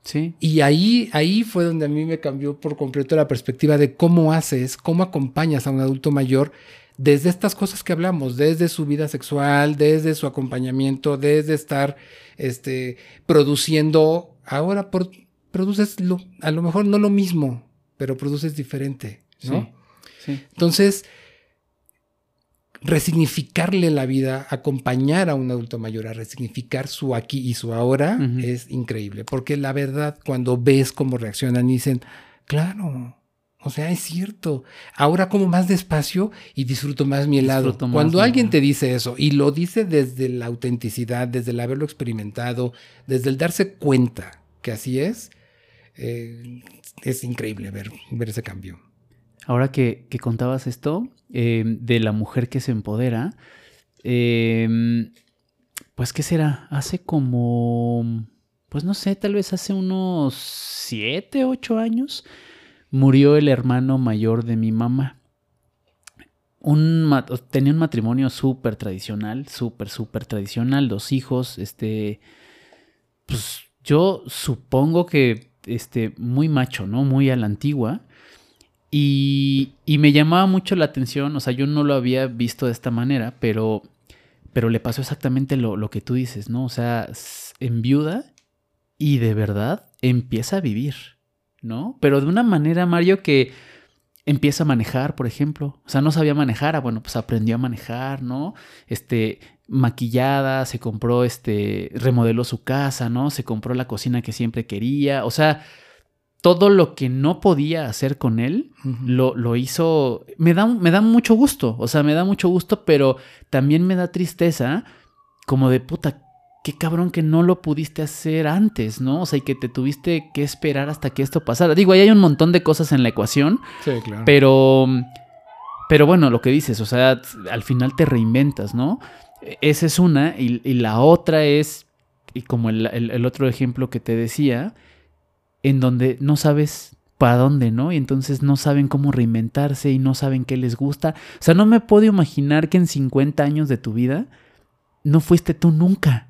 Sí. Y ahí, ahí fue donde a mí me cambió por completo la perspectiva de cómo haces, cómo acompañas a un adulto mayor desde estas cosas que hablamos, desde su vida sexual, desde su acompañamiento, desde estar este, produciendo, ahora por- produces lo- a lo mejor no lo mismo, pero produces diferente, ¿no? Sí. Sí. Entonces, resignificarle la vida, acompañar a un adulto mayor a resignificar su aquí y su ahora es increíble, porque la verdad cuando ves cómo reaccionan dicen, claro, o sea, es cierto, ahora como más despacio y disfruto más mi helado. Más cuando mi alguien te dice eso y lo dice desde la autenticidad, desde el haberlo experimentado, desde el darse cuenta que así es, eh, es increíble ver, ver ese cambio. Ahora que, que contabas esto eh, de la mujer que se empodera, eh, pues ¿qué será? Hace como, pues no sé, tal vez hace unos siete, ocho años, murió el hermano mayor de mi mamá. Un, tenía un matrimonio súper tradicional, súper, súper tradicional, dos hijos, este, pues yo supongo que, este, muy macho, ¿no? Muy a la antigua. Y, y me llamaba mucho la atención, o sea, yo no lo había visto de esta manera, pero, pero le pasó exactamente lo, lo que tú dices, ¿no? O sea, enviuda y de verdad empieza a vivir, ¿no? Pero de una manera, Mario, que empieza a manejar, por ejemplo. O sea, no sabía manejar, ah, bueno, pues aprendió a manejar, ¿no? Este, maquillada, se compró, este, remodeló su casa, ¿no? Se compró la cocina que siempre quería, o sea, todo lo que no podía hacer con él, lo, lo hizo. Me da, me da mucho gusto. O sea, me da mucho gusto, pero también me da tristeza. Como de puta. qué cabrón que no lo pudiste hacer antes, ¿no? O sea, y que te tuviste que esperar hasta que esto pasara. Digo, ahí hay un montón de cosas en la ecuación. Sí, claro. Pero, pero bueno, lo que dices, o sea, al final te reinventas, ¿no? Esa es una. Y, la otra es, y como el, otro ejemplo que te decía, en donde no sabes para dónde, ¿no? Y entonces no saben cómo reinventarse y no saben qué les gusta. O sea, no me puedo imaginar que en 50 años de tu vida no fuiste tú nunca.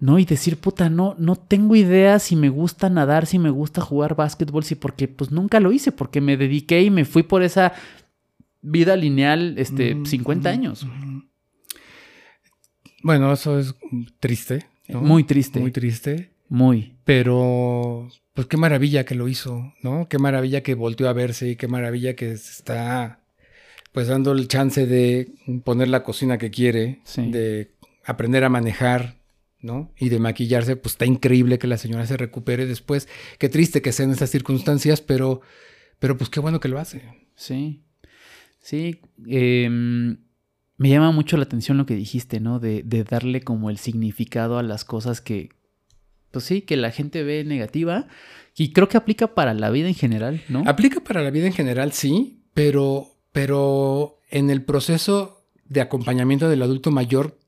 ¿no? Y decir, puta, no, no tengo idea si me gusta nadar, si me gusta jugar básquetbol, si porque pues nunca lo hice, porque me dediqué y me fui por esa vida lineal, este, 50 años. Bueno, eso es triste. Muy triste. Muy triste. Muy. Pero, pues qué maravilla que lo hizo, ¿no? Qué maravilla que volteó a verse y qué maravilla que está, pues dando el chance de poner la cocina que quiere, de aprender a manejar, ¿no? Y de maquillarse, pues está increíble que la señora se recupere después. Qué triste que sean esas circunstancias, pero, pero pues qué bueno que lo hace. Sí, sí. Em, me llama mucho la atención lo que dijiste, ¿no? De, de, darle como el significado a las cosas que, pues sí, que la gente ve negativa. Y creo que aplica para la vida en general, ¿no? Aplica para la vida en general, sí, pero, pero en el proceso de acompañamiento del adulto mayor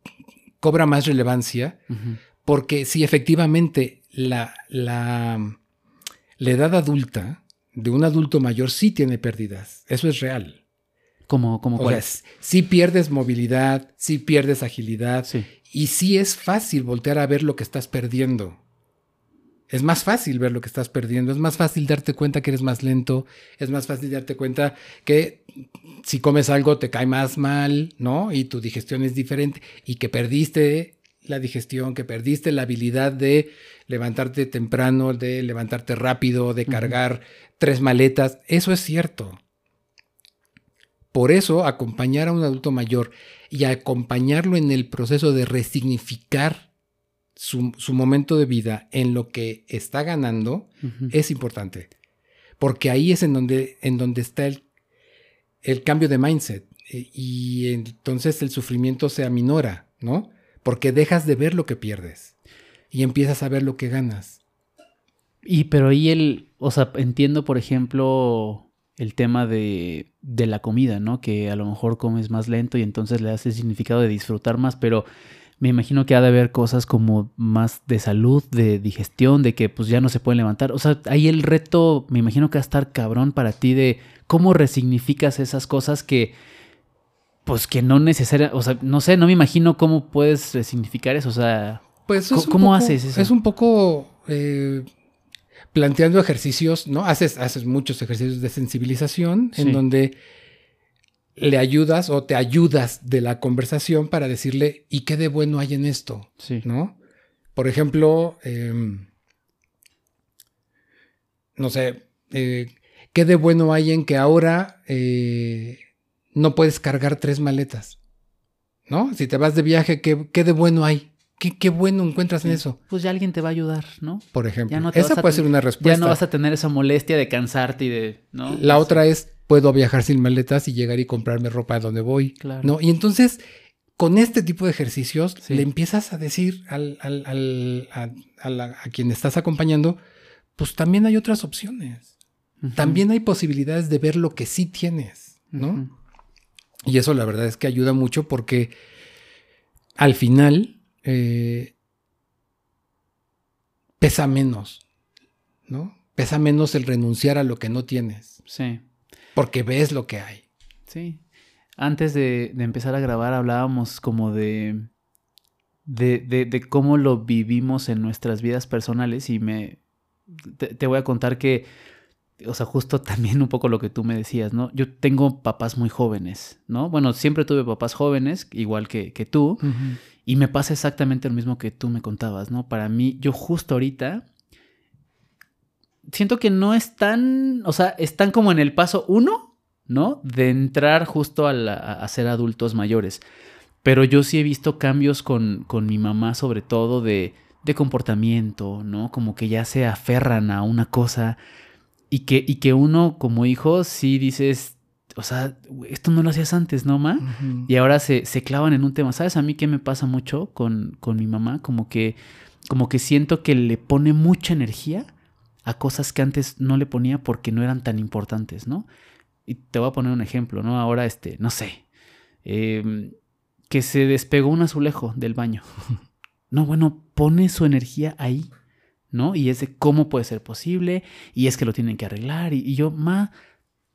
cobra más relevancia, porque si efectivamente la, la, la, edad adulta de un adulto mayor sí tiene pérdidas, eso es real. ¿Cómo, cómo cuál? sí pierdes movilidad, sí pierdes agilidad, y sí es fácil voltear a ver lo que estás perdiendo. Es más fácil ver lo que estás perdiendo, es más fácil darte cuenta que eres más lento, es más fácil darte cuenta que si comes algo te cae más mal, ¿no? Y tu digestión es diferente y que perdiste la digestión, que perdiste la habilidad de levantarte temprano, de levantarte rápido, de cargar tres maletas. Eso es cierto. Por eso, acompañar a un adulto mayor y acompañarlo en el proceso de resignificar su, momento de vida en lo que está ganando es importante. Porque ahí es en donde, en donde está el el cambio de mindset eh, y entonces el sufrimiento se aminora, ¿no? Porque dejas de ver lo que pierdes y empiezas a ver lo que ganas. Y pero ahí el, o sea, entiendo por ejemplo el tema de, de la comida, ¿no? Que a lo mejor comes más lento y entonces le das el significado de disfrutar más, pero me imagino que ha de haber cosas como más de salud, de digestión, de que pues ya no se pueden levantar. O sea, ahí el reto, me imagino que va a estar cabrón para ti de ¿Cómo resignificas esas cosas que, pues que no necesariamente, o sea, no sé, no me imagino cómo puedes resignificar eso, o sea, pues ¿cómo, haces eso? Es un poco eh, planteando ejercicios, ¿no? Haces, haces muchos ejercicios de sensibilización en donde le ayudas o te ayudas de la conversación para decirle, ¿y qué de bueno hay en esto? Sí. ¿No? Por ejemplo, em, no sé, eh, ¿Qué de bueno hay en que ahora eh, no puedes cargar tres maletas? ¿No? Si te vas de viaje, ¿qué, qué de bueno hay? ¿Qué, ¿Qué, bueno encuentras en eso? Pues ya alguien te va a ayudar, ¿no? Por ejemplo. esa puede ser una respuesta. Ya no vas a tener esa molestia de cansarte y de... ¿no? La otra es, puedo viajar sin maletas y llegar y comprarme ropa a donde voy. Claro. ¿no? Y entonces, con este tipo de ejercicios, le empiezas a decir al, al, al, a, a quien estás acompañando, pues también hay otras opciones también hay posibilidades de ver lo que sí tienes, ¿no? Y eso la verdad es que ayuda mucho porque al final eh, pesa menos, ¿no? Pesa menos el renunciar a lo que no tienes. Sí. Porque ves lo que hay. Sí. Antes de, empezar a grabar hablábamos como de, de, de, cómo lo vivimos en nuestras vidas personales y me... te voy a contar que o sea, justo también un poco lo que tú me decías, ¿no? Yo tengo papás muy jóvenes, ¿no? Bueno, siempre tuve papás jóvenes, igual que, que tú, y me pasa exactamente lo mismo que tú me contabas, ¿no? Para mí, yo justo ahorita siento que no están, o sea, están como en el paso uno, ¿no? De entrar justo a, a ser adultos mayores. Pero yo sí he visto cambios con, con mi mamá, sobre todo de, de comportamiento, ¿no? Como que ya se aferran a una cosa y que, y que uno como hijo sí dices, o sea, esto no lo hacías antes, ¿no, ma? Y ahora se, se clavan en un tema. ¿Sabes a mí qué me pasa mucho con, con mi mamá? Como que, como que siento que le pone mucha energía a cosas que antes no le ponía porque no eran tan importantes, ¿no? Y te voy a poner un ejemplo, ¿no? Ahora, este, no sé, em, que se despegó un azulejo del baño. No, bueno, pone su energía ahí, ¿no? Y es de cómo puede ser posible, y es que lo tienen que arreglar, y, y yo, ma,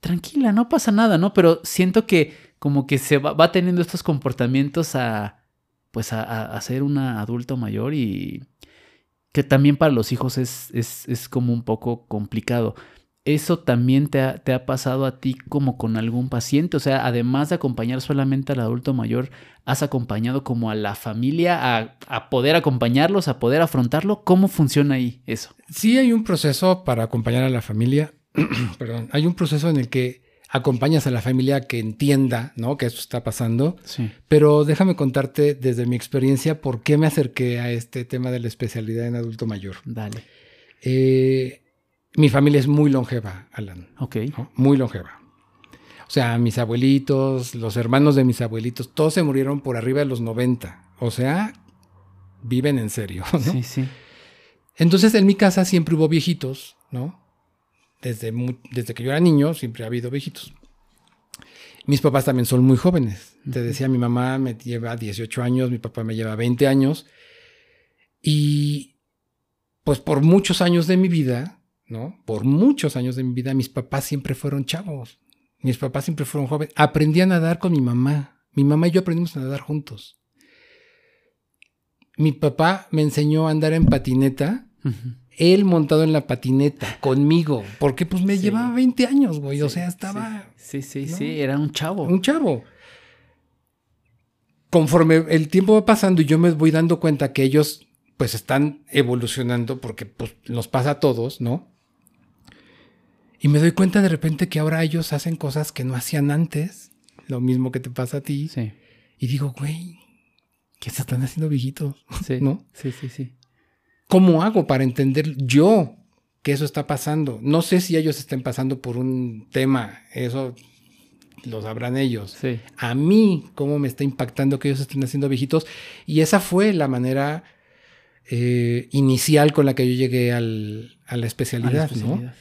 tranquila, no pasa nada, ¿no? Pero siento que como que se va, va teniendo estos comportamientos a, pues a, a- a ser una adulto mayor y que también para los hijos es, es, es como un poco complicado. ¿Eso también te ha, te ha pasado a ti como con algún paciente? O sea, además de acompañar solamente al adulto mayor, ¿has acompañado como a la familia a, a poder acompañarlos, a poder afrontarlo? ¿Cómo funciona ahí eso? Sí hay un proceso para acompañar a la familia, perdón, hay un proceso en el que acompañas a la familia que entienda, ¿no? Que esto está pasando. Sí. Pero déjame contarte desde mi experiencia por qué me acerqué a este tema de la especialidad en adulto mayor. Dale. Eh, mi familia es muy longeva, Alan, Ok. ¿no? muy longeva. O sea, mis abuelitos, los hermanos de mis abuelitos, todos se murieron por arriba de los 90. O sea, viven en serio, ¿no? Sí, sí. Entonces en mi casa siempre hubo viejitos, ¿no? Desde, desde que yo era niño siempre ha habido viejitos. Mis papás también son muy jóvenes. Te decía, mi mamá me lleva 18 años, mi papá me lleva 20 años. Y pues por muchos años de mi vida, ¿no? Por muchos años de mi vida, mis papás siempre fueron chavos. Mis papás siempre fueron jóvenes. Aprendí a nadar con mi mamá. Mi mamá y yo aprendimos a nadar juntos. Mi papá me enseñó a andar en patineta. Él montado en la patineta conmigo, porque pues me Sí. llevaba 20 años, güey, o sea, estaba Sí, sí, ¿no? sí, era un chavo. un chavo. Conforme el tiempo va pasando y yo me voy dando cuenta que ellos pues están evolucionando porque pues nos pasa a todos, ¿no? Y me doy cuenta de repente que ahora ellos hacen cosas que no hacían antes, lo mismo que te pasa a ti, Sí, y digo, güey, ¿qué se están haciendo viejitos? sí. ¿No? Sí, sí, sí. ¿Cómo hago para entender yo que eso está pasando? No sé si ellos estén pasando por un tema, eso lo sabrán ellos. Sí. A mí, cómo me está impactando que ellos estén haciendo viejitos. Y esa fue la manera eh, inicial con la que yo llegué al- a la A especialidad, ¿no?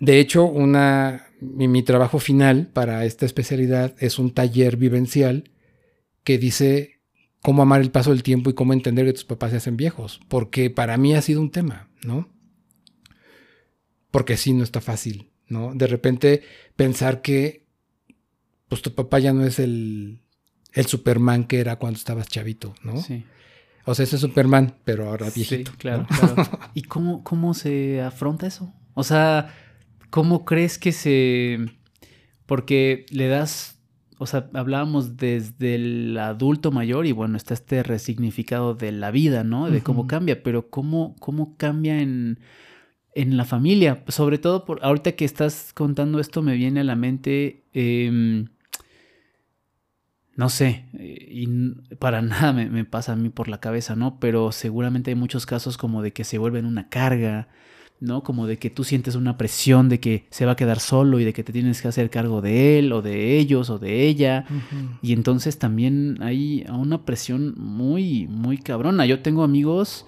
De hecho, una, mi, mi trabajo final para esta especialidad es un taller vivencial que dice cómo amar el paso del tiempo y cómo entender que tus papás se hacen viejos. Porque para mí ha sido un tema, ¿no? Porque sí, no está fácil, ¿no? De repente pensar que pues tu papá ya no es el, el Superman que era cuando estabas chavito, ¿no? Sí. O sea, ese Superman, pero ahora Sí, viejito. claro, ¿no? claro. ¿Y cómo, cómo se afronta eso? O sea, ¿cómo crees que se...? Porque le das, o sea, hablábamos desde el adulto mayor y bueno, está este resignificado de la vida, ¿no? De cómo cambia, pero ¿cómo, cómo cambia en, en la familia? Sobre todo, por, ahorita que estás contando esto me viene a la mente... em, no sé, eh, y para nada me, me pasa a mí por la cabeza, ¿no? Pero seguramente hay muchos casos como de que se vuelven una carga, ¿no? Como de que tú sientes una presión de que se va a quedar solo y de que te tienes que hacer cargo de él o de ellos o de ella. Y entonces también hay una presión muy, muy cabrona. Yo tengo amigos,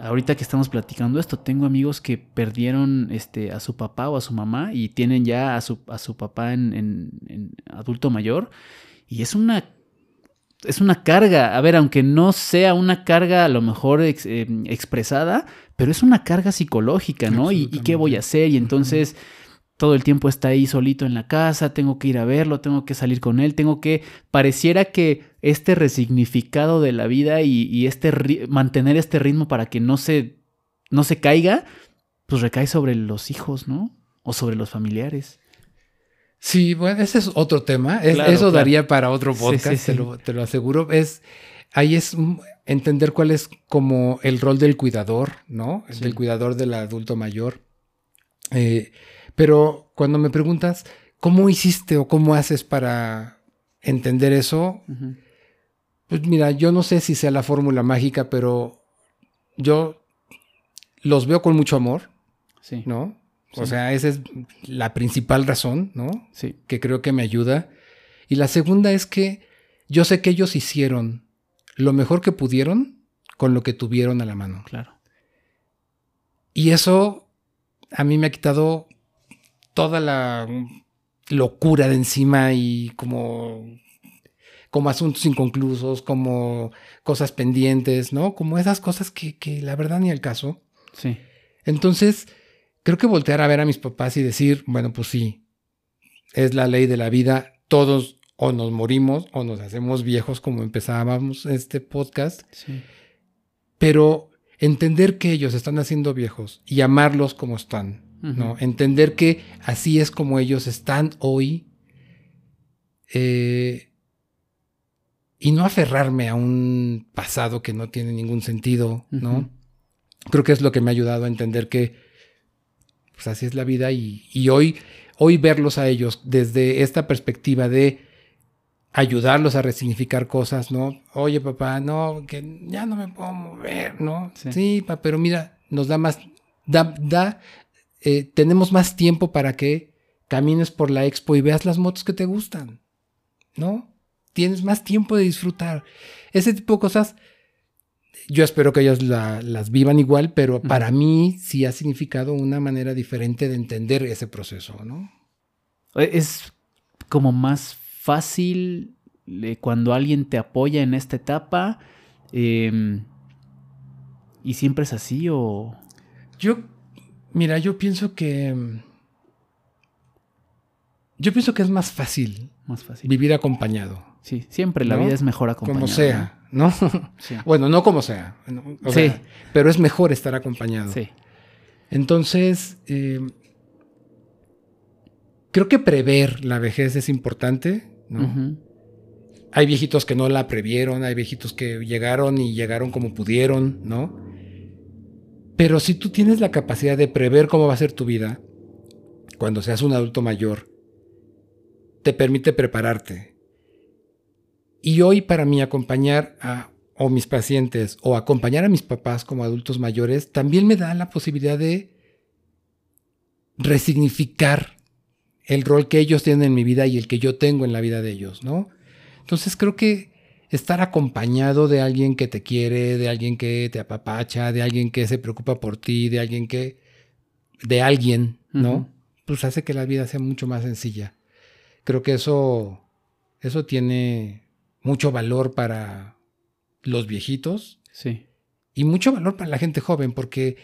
ahorita que estamos platicando esto, tengo amigos que perdieron este, a su papá o a su mamá y tienen ya a su, a su papá en, en- en adulto mayor. Y es una, es una carga. A ver, aunque no sea una carga a lo mejor ex- eh, expresada, pero es una carga psicológica, ¿no? Y, y qué voy a hacer. Y entonces todo el tiempo está ahí solito en la casa, tengo que ir a verlo, tengo que salir con él, tengo que, pareciera que este resignificado de la vida y, y este ri- mantener este ritmo para que no se, no se caiga, pues recae sobre los hijos, ¿no? O sobre los familiares. Sí, bueno, ese es otro tema. Es- Claro, eso claro. daría para otro podcast, sí, sí. Te, lo, te lo aseguro. Es, ahí es entender cuál es como el rol del cuidador, ¿no? El. Del cuidador del adulto mayor. Eh, pero cuando me preguntas, ¿cómo hiciste o cómo haces para entender eso? Pues mira, yo no sé si sea la fórmula mágica, pero yo los veo con mucho amor. ¿no? O sea, esa es la principal razón, ¿no? Sí. Que creo que me ayuda. Y la segunda es que yo sé que ellos hicieron lo mejor que pudieron con lo que tuvieron a la mano. Claro. Y eso a mí me ha quitado toda la locura de encima y como, como asuntos inconclusos, como cosas pendientes, ¿no? Como esas cosas que, que la verdad ni al caso. Sí. Entonces, creo que voltear a ver a mis papás y decir, bueno, pues sí, es la ley de la vida, todos o nos morimos o nos hacemos viejos como empezábamos este podcast, Sí. pero entender que ellos están haciendo viejos y amarlos como están, ¿no? Entender que así es como ellos están hoy eh, y no aferrarme a un pasado que no tiene ningún sentido, ¿no? Creo que es lo que me ha ayudado a entender que pues así es la vida y, y hoy, hoy verlos a ellos desde esta perspectiva de ayudarlos a resignificar cosas, ¿no? Oye, papá, no, que ya no me puedo mover, ¿no? Sí. Sí, pa, pero mira, nos da más, da, da, eh, tenemos más tiempo para que camines por la expo y veas las motos que te gustan, ¿no? Tienes más tiempo de disfrutar. Ese tipo de cosas, yo espero que ellos la- las vivan igual, pero para mí sí ha significado una manera diferente de entender ese proceso, ¿no? Es como más fácil eh, cuando alguien te apoya en esta etapa. em, ¿Y siempre es así o...? Yo, mira, yo pienso que. Yo pienso que es más fácil Más fácil. vivir acompañado. Sí, siempre la ¿No? vida es mejor acompañada. Como sea, ¿no? bueno, no como sea. Sí. pero es mejor estar acompañado. Sí. Entonces, eh, creo que prever la vejez es importante, ¿no? Hay viejitos que no la previeron, hay viejitos que llegaron y llegaron como pudieron, ¿no? Pero si tú tienes la capacidad de prever cómo va a ser tu vida, cuando seas un adulto mayor, te permite prepararte. Y hoy para mí acompañar a o mis pacientes o acompañar a mis papás como adultos mayores también me da la posibilidad de resignificar el rol que ellos tienen en mi vida y el que yo tengo en la vida de ellos, ¿no? Entonces creo que estar acompañado de alguien que te quiere, de alguien que te apapacha, de alguien que se preocupa por ti, de alguien que... de alguien, ¿no? Pues hace que la vida sea mucho más sencilla. Creo que eso, eso tiene mucho valor para los viejitos Sí. y mucho valor para la gente joven, porque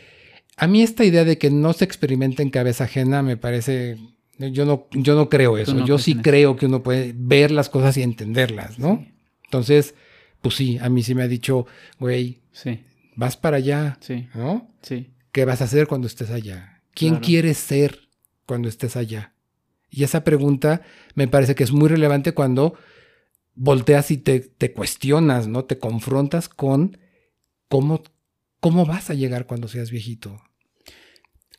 a mí esta idea de que no se experimenta en cabeza ajena me parece, yo no, yo no creo eso, no yo sí creo que uno puede ver las cosas y entenderlas, ¿no? Sí. Entonces, pues sí, a mí sí me ha dicho, güey, Sí. vas para allá, Sí. ¿no? Sí. ¿Qué vas a hacer cuando estés allá? ¿Quién Claro. quieres ser cuando estés allá? Y esa pregunta me parece que es muy relevante cuando volteas y te, te cuestionas, ¿no? Te confrontas con cómo, cómo vas a llegar cuando seas viejito.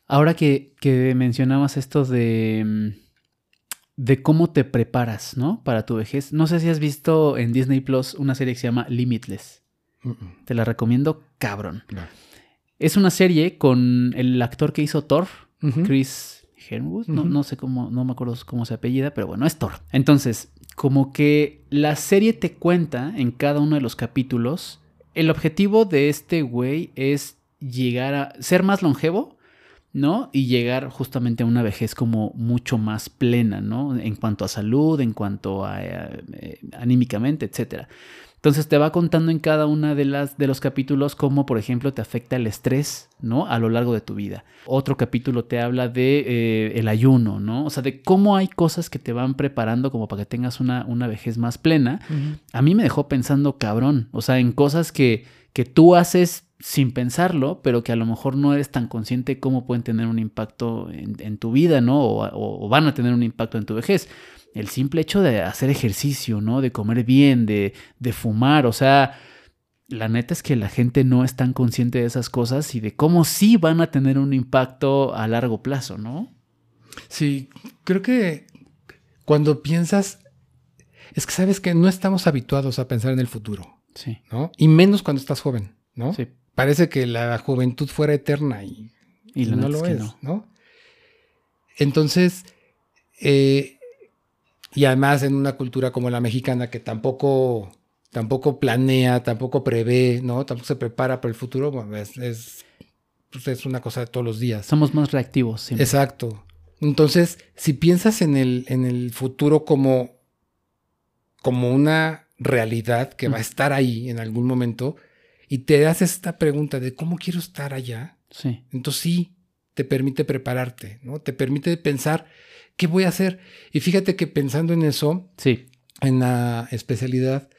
Ahora que, que mencionabas esto de, mm, de cómo te preparas, ¿no? Para tu vejez. No sé si has visto en Disney Plus una serie que se llama Limitless. Te la recomiendo, cabrón. Es una serie con el actor que hizo Thor. Chris No, no sé cómo, no me acuerdo cómo se apellida, pero bueno, es Thor. Entonces, como que la serie te cuenta en cada uno de los capítulos, el objetivo de este güey es llegar a ser más longevo, ¿no? Y llegar justamente a una vejez como mucho más plena, ¿no? En cuanto a salud, en cuanto a eh, eh, anímicamente, etcétera. Entonces te va contando en cada una de las de los capítulos cómo, por ejemplo, te afecta el estrés, ¿no? A lo largo de tu vida. Otro capítulo te habla de eh, el ayuno, ¿no? O sea, de cómo hay cosas que te van preparando como para que tengas una, una vejez más plena. A mí me dejó pensando cabrón, o sea, en cosas que, que tú haces sin pensarlo, pero que a lo mejor no eres tan consciente cómo pueden tener un impacto en, en tu vida, ¿no? O, o- o van a tener un impacto en tu vejez. El simple hecho de hacer ejercicio, ¿no? De comer bien, de, de fumar, o sea, la neta es que la gente no es tan consciente de esas cosas y de cómo sí van a tener un impacto a largo plazo, ¿no? Sí, creo que cuando piensas, es que sabes que no estamos habituados a pensar en el futuro, Sí, ¿no? Y menos cuando estás joven, ¿no? sí. Parece que la juventud fuera eterna y, no lo es es, que no. ¿no? Entonces, eh, y además en una cultura como la mexicana que tampoco, tampoco planea, tampoco prevé, ¿no? Tampoco se prepara para el futuro, bueno, es, es, pues es una cosa de todos los días. Somos más reactivos. Siempre. Exacto. Entonces, si piensas en el, en el futuro como, como una realidad que va a estar ahí en algún momento, y te haces esta pregunta de cómo quiero estar allá, Sí. entonces sí, te permite prepararte, ¿no? Te permite pensar qué voy a hacer. Y fíjate que pensando en eso, Sí. en la especialidad,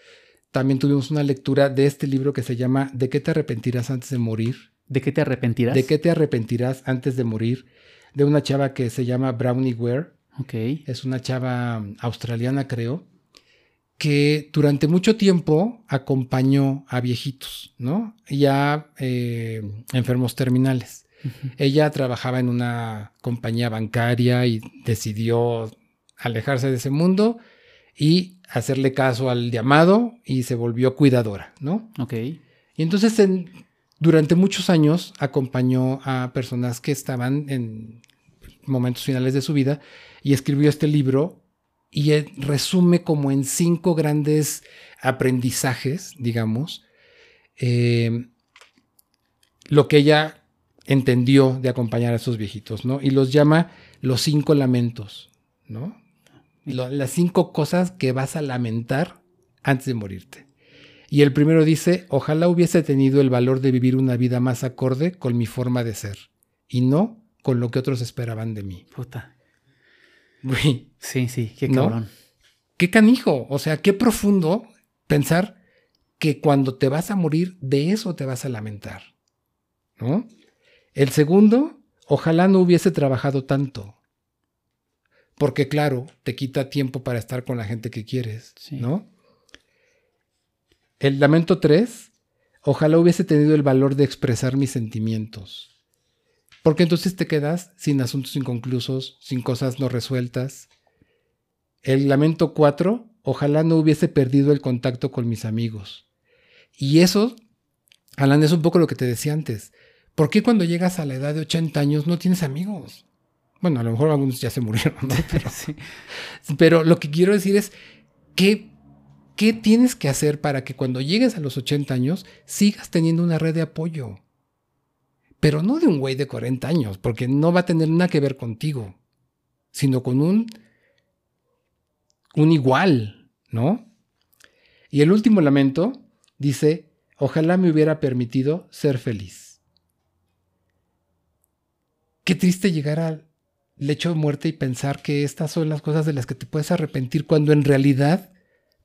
también tuvimos una lectura de este libro que se llama ¿De qué te arrepentirás antes de morir? ¿De qué te arrepentirás? ¿De qué te arrepentirás antes de morir? De una chava que se llama Brownie Ware. Ok. Es una chava australiana, creo, que durante mucho tiempo acompañó a viejitos, ¿no? Y a eh, enfermos terminales. Ella trabajaba en una compañía bancaria y decidió alejarse de ese mundo y hacerle caso al llamado y se volvió cuidadora, ¿no? Ok. Y entonces en- durante muchos años acompañó a personas que estaban en momentos finales de su vida y escribió este libro y él resume como en cinco grandes aprendizajes, digamos, eh, lo que ella entendió de acompañar a esos viejitos, ¿no? Y los llama los cinco lamentos, ¿no? Lo- las cinco cosas que vas a lamentar antes de morirte. Y el primero dice, ojalá hubiese tenido el valor de vivir una vida más acorde con mi forma de ser y no con lo que otros esperaban de mí. Puta. Güey, Sí, sí, qué ¿No? cabrón. qué canijo, o sea, qué profundo pensar que cuando te vas a morir, de eso te vas a lamentar. ¿No? El segundo, ojalá no hubiese trabajado tanto. Porque claro, te quita tiempo para estar con la gente que quieres, Sí. ¿no? El lamento 3, ojalá hubiese tenido el valor de expresar mis sentimientos. Porque entonces te quedas sin asuntos inconclusos, sin cosas no resueltas. El lamento 4, ojalá no hubiese perdido el contacto con mis amigos. Y eso, Alan, es un poco lo que te decía antes. ¿Por qué cuando llegas a la edad de 80 años no tienes amigos? Bueno, a lo mejor algunos ya se murieron, ¿no? Pero, Sí. pero lo que quiero decir es, ¿qué, ¿qué tienes que hacer para que cuando llegues a los 80 años sigas teniendo una red de apoyo? Pero no de un güey de 40 años, porque no va a tener nada que ver contigo, sino con un, un igual, ¿no? Y el último lamento dice, ojalá me hubiera permitido ser feliz. Qué triste llegar al lecho de muerte y pensar que estas son las cosas de las que te puedes arrepentir cuando en realidad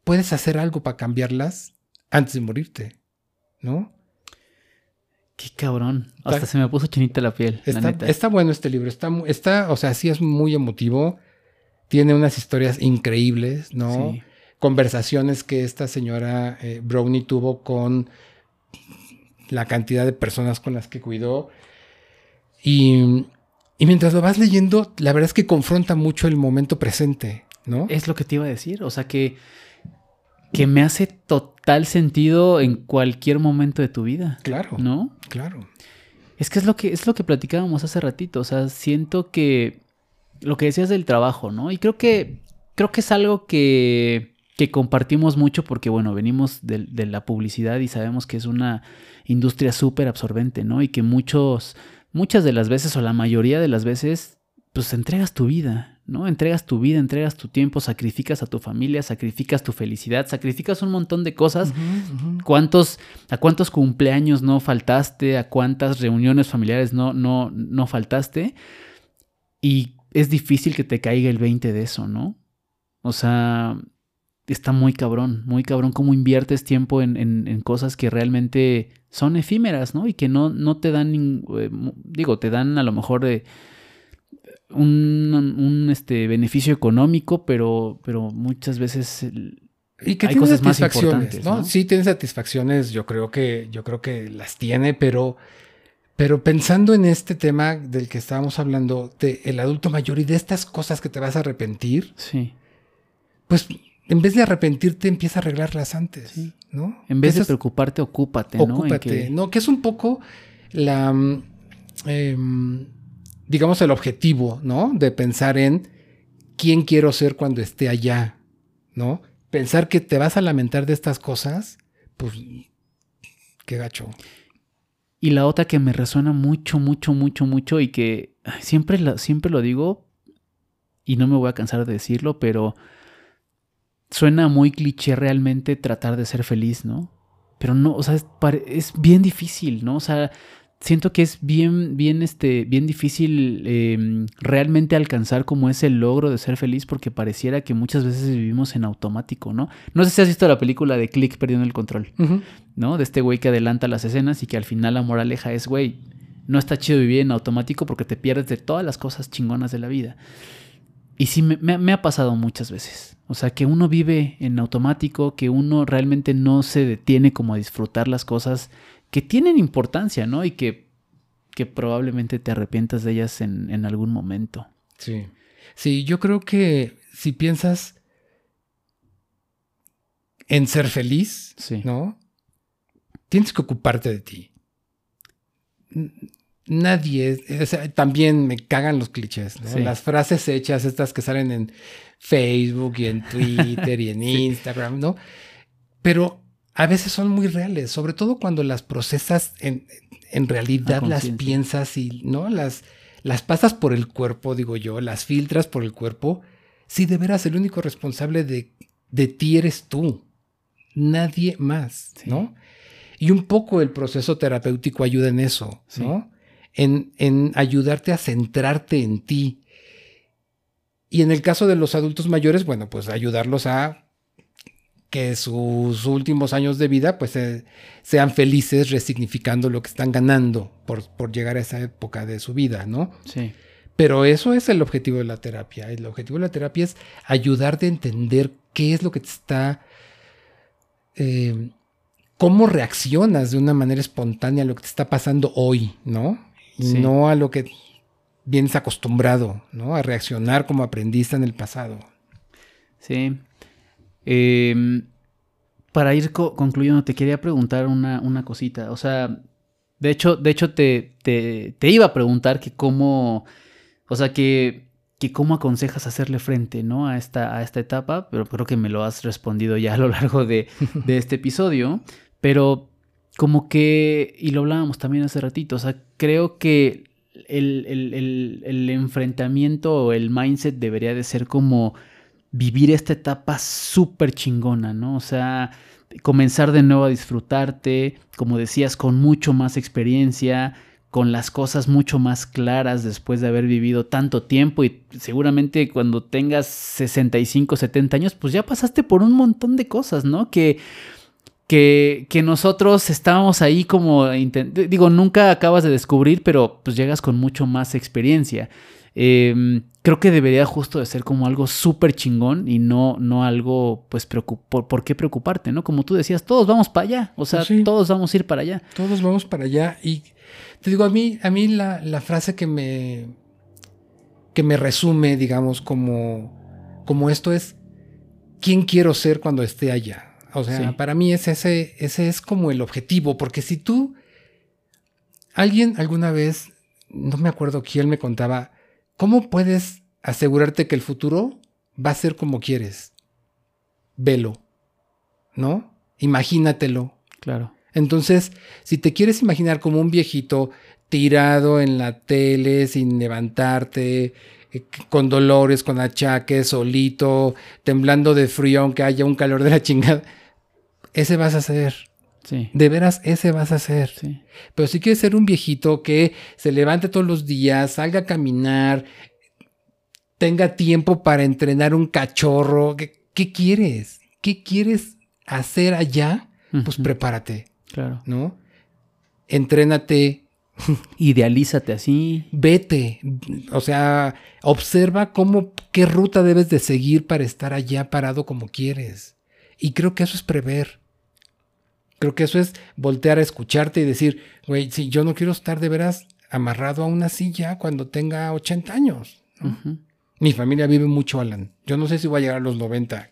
puedes hacer algo para cambiarlas antes de morirte, ¿no? Qué cabrón. Hasta Está- se me puso chinita la piel. la Está, neta. está bueno este libro, está, está, o sea, sí es muy emotivo, tiene unas historias increíbles, ¿no? Sí. Conversaciones que esta señora eh, Brownie tuvo con la cantidad de personas con las que cuidó. Y, y mientras lo vas leyendo, la verdad es que confronta mucho el momento presente, ¿no? Es lo que te iba a decir. O sea que, que me hace total sentido en cualquier momento de tu vida. claro, ¿No? claro. Es que es lo que es lo que platicábamos hace ratito. O sea, siento que lo que decías del trabajo, ¿no? Y creo que creo que es algo que, que compartimos mucho porque, bueno, venimos de, de la publicidad y sabemos que es una industria súper absorbente, ¿no? Y que muchos, muchas de las veces o la mayoría de las veces, pues entregas tu vida, ¿no? Entregas tu vida, entregas tu tiempo, sacrificas a tu familia, sacrificas tu felicidad, sacrificas un montón de cosas. ¿Cuántos, ¿A cuántos cumpleaños no faltaste? ¿A cuántas reuniones familiares no, no, no faltaste? Y es difícil que te caiga el 20 de eso, ¿no? O sea, está muy cabrón, muy cabrón cómo inviertes tiempo en, en- en cosas que realmente son efímeras, ¿no? Y que no, no te dan, eh, digo, te dan a lo mejor de un, un, este, beneficio económico, pero, pero muchas veces el- Y que Hay tiene cosas satisfacciones, ¿no? ¿no? Sí tiene satisfacciones, yo creo que, yo creo que las tiene, pero, pero pensando en este tema del que estábamos hablando, de el adulto mayor y de estas cosas que te vas a arrepentir, sí. pues en vez de arrepentirte, empieza a arreglarlas antes, Sí. ¿no? En vez Eso de preocuparte, ocúpate, ¿no? Ocúpate, que- ¿no? Que es un poco la mm, em, digamos, el objetivo, ¿no? De pensar en quién quiero ser cuando esté allá, ¿no? Pensar que te vas a lamentar de estas cosas, pues, qué gacho. Y la otra que me resuena mucho, mucho, mucho, mucho y que siempre, siempre lo digo y no me voy a cansar de decirlo, pero suena muy cliché realmente tratar de ser feliz, ¿no? Pero no, o sea, es, es bien difícil, ¿no? O sea, siento que es bien, bien, este, bien difícil em, realmente alcanzar como ese logro de ser feliz porque pareciera que muchas veces vivimos en automático, ¿no? No sé si has visto la película de Click perdiendo el control, ¿no? De este güey que adelanta las escenas y que al final la moraleja es, güey, no está chido vivir en automático porque te pierdes de todas las cosas chingonas de la vida. Y sí, me, me, ha pasado muchas veces. O sea, que uno vive en automático, que uno realmente no se detiene como a disfrutar las cosas que tienen importancia, ¿no? Y que, que probablemente te arrepientas de ellas en, en algún momento. Sí. Sí, yo creo que si piensas en ser feliz, ¿no? Tienes que ocuparte de ti. Nadie, también me cagan los clichés, ¿no? Las frases hechas, estas que salen en Facebook y en Twitter y en Instagram, ¿no? Pero a veces son muy reales, sobre todo cuando las procesas en, realidad, las piensas y no las, las pasas por el cuerpo, digo yo, las filtras por el cuerpo. Si de veras el único responsable de, de ti eres tú, nadie más, ¿no? Y un poco el proceso terapéutico ayuda en eso, ¿no? En, en ayudarte a centrarte en ti. Y en el caso de los adultos mayores, bueno, pues ayudarlos a que sus últimos años de vida pues sean felices resignificando lo que están ganando por, por, llegar a esa época de su vida, ¿no? Sí. Pero eso es el objetivo de la terapia. El objetivo de la terapia es ayudarte a entender qué es lo que te está... Eh, cómo reaccionas de una manera espontánea a lo que te está pasando hoy, ¿no? No a lo que vienes acostumbrado, ¿no? A reaccionar como aprendiste en el pasado. Sí. Em, para ir concluyendo, te quería preguntar una, cosita. O sea, de hecho, de hecho te, te, iba a preguntar que cómo, o sea, que, que cómo aconsejas hacerle frente, ¿no? A esta, a esta etapa, pero creo que me lo has respondido ya a lo largo de, este episodio. Pero como que, y lo hablábamos también hace ratito, o sea, creo que el, el, el enfrentamiento o el mindset debería de ser como vivir esta etapa súper chingona, ¿no? O sea, comenzar de nuevo a disfrutarte, como decías, con mucho más experiencia, con las cosas mucho más claras después de haber vivido tanto tiempo y seguramente cuando tengas 65, 70 años, pues ya pasaste por un montón de cosas, ¿no? Que, que, que nosotros estábamos ahí como, digo, nunca acabas de descubrir, pero pues llegas con mucho más experiencia. Em, creo que debería justo de ser como algo súper chingón y no, no algo, pues, por, por, qué preocuparte, ¿no? Como tú decías, todos vamos para allá, o sea, todos vamos a ir para allá. Todos vamos para allá y te digo, a mí, a mí la, la frase que me, que me resume, digamos, como, como esto es, ¿quién quiero ser cuando esté allá? O sea, para mí es ese, ese es como el objetivo, porque si tú, alguien alguna vez, no me acuerdo quién me contaba, ¿Cómo puedes asegurarte que el futuro va a ser como quieres? Velo, ¿no? Imagínatelo. Claro. Entonces, si te quieres imaginar como un viejito tirado en la tele sin levantarte, eh, con dolores, con achaques, solito, temblando de frío aunque haya un calor de la chingada, ese vas a ser. Sí. De veras, ese vas a ser. Sí. Pero si quieres ser un viejito que se levante todos los días, salga a caminar, tenga tiempo para entrenar un cachorro, ¿qué, quieres? ¿Qué quieres hacer allá? Pues prepárate. Claro. ¿No? Entrénate. Idealízate así. Vete. O sea, observa cómo, qué ruta debes de seguir para estar allá parado como quieres. Y creo que eso es prever. Creo que eso es voltear a escucharte y decir, güey, si yo no quiero estar de veras amarrado a una silla cuando tenga 80 años. Mi familia vive mucho, Alan. Yo no sé si voy a llegar a los 90.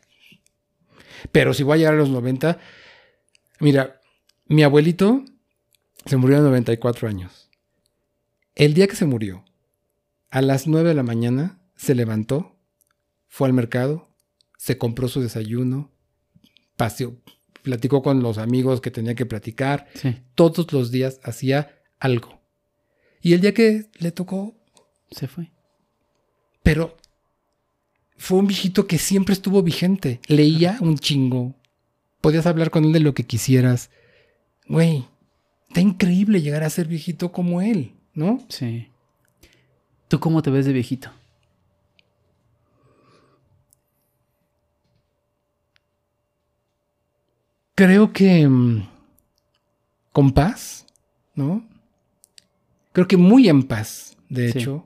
Pero si voy a llegar a los 90, mira, mi abuelito se murió a 94 años. El día que se murió, A las 9 de la mañana se levantó, fue al mercado, se compró su desayuno, paseó, platicó con los amigos que tenía que platicar. Sí. Todos los días hacía algo. Y el día que le tocó, Se fue. pero fue un viejito que siempre estuvo vigente. Leía un chingo. Podías hablar con él de lo que quisieras. Güey, está increíble llegar a ser viejito como él, ¿no? Sí. ¿Tú cómo te ves de viejito? Creo que mm, con paz, ¿no? Creo que muy en paz, de Sí. hecho.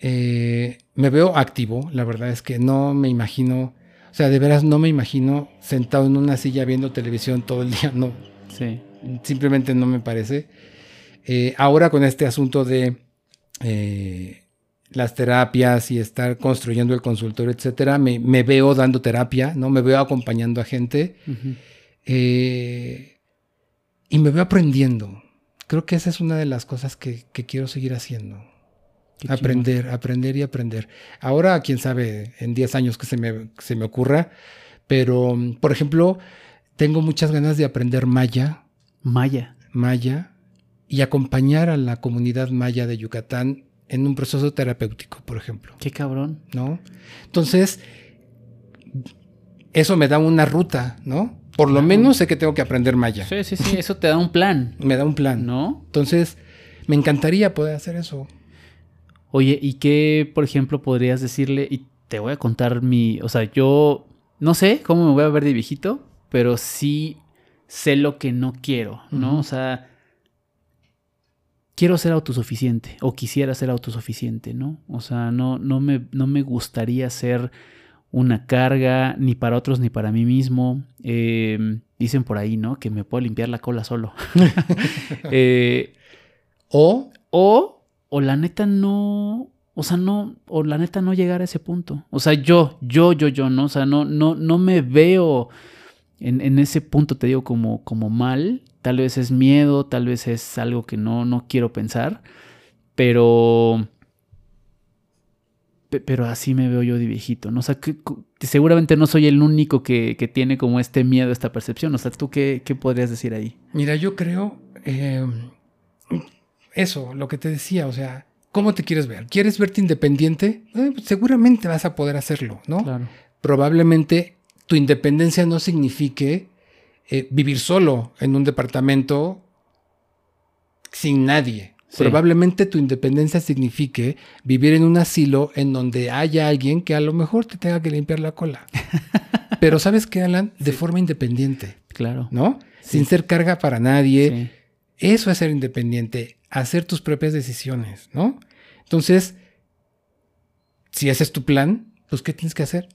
Eh, me veo activo, la verdad es que no me imagino, o sea, de veras no me imagino sentado en una silla viendo televisión todo el día, no, Sí. simplemente no me parece. Eh, ahora con este asunto de eh, las terapias y estar construyendo el consultorio, etcétera, me, me veo dando terapia, ¿no? Me veo acompañando a gente eh, y me veo aprendiendo. Creo que esa es una de las cosas que, que quiero seguir haciendo. Qué aprender, aprender y aprender. Ahora, quién sabe, en 10 años que se me, que se me ocurra, pero, por ejemplo, tengo muchas ganas de aprender maya, Maya. maya, y acompañar a la comunidad maya de Yucatán en un proceso terapéutico, por ejemplo, Qué cabrón. ¿no? Entonces, eso me da una ruta, ¿no? Por lo menos sé que tengo que aprender maya. Sí, sí, sí. Eso te da un plan, Me da un plan, ¿no? Entonces, me encantaría poder hacer eso. Oye, ¿y qué, por ejemplo, podrías decirle? Y te voy a contar mi. O sea, yo no sé cómo me voy a ver de viejito, pero sí sé lo que no quiero, ¿no? O sea, quiero ser autosuficiente o quisiera ser autosuficiente, ¿no? O sea, no, no, me, no me gustaría ser una carga ni para otros ni para mí mismo. Eh, dicen por ahí, ¿no? Que me puedo limpiar la cola solo. Eh, O o, o la neta no, o sea, no, o la neta no llegar a ese punto. O sea, yo, yo, yo, yo, ¿no? O sea, no, no, no me veo en, en ese punto, te digo, como, como mal. Tal vez es miedo, tal vez es algo que no, no quiero pensar, pero... pe- Pero así me veo yo de viejito, ¿no? O sea, que seguramente no soy el único que, que tiene como este miedo, esta percepción. O sea, ¿tú qué, qué podrías decir ahí? Mira, yo creo eh, eso, lo que te decía, o sea, ¿cómo te quieres ver? ¿Quieres verte independiente? Eh, pues seguramente vas a poder hacerlo, ¿no? Claro. Probablemente tu independencia no signifique eh, vivir solo en un departamento sin nadie. Sí. Probablemente tu independencia signifique vivir en un asilo en donde haya alguien que a lo mejor te tenga que limpiar la cola. Pero sabes qué, Alan, de forma independiente, Claro. ¿no? Sí. Sin ser carga para nadie. Eso es ser independiente, hacer tus propias decisiones, ¿no? Entonces, si ese es tu plan, pues ¿qué tienes que hacer?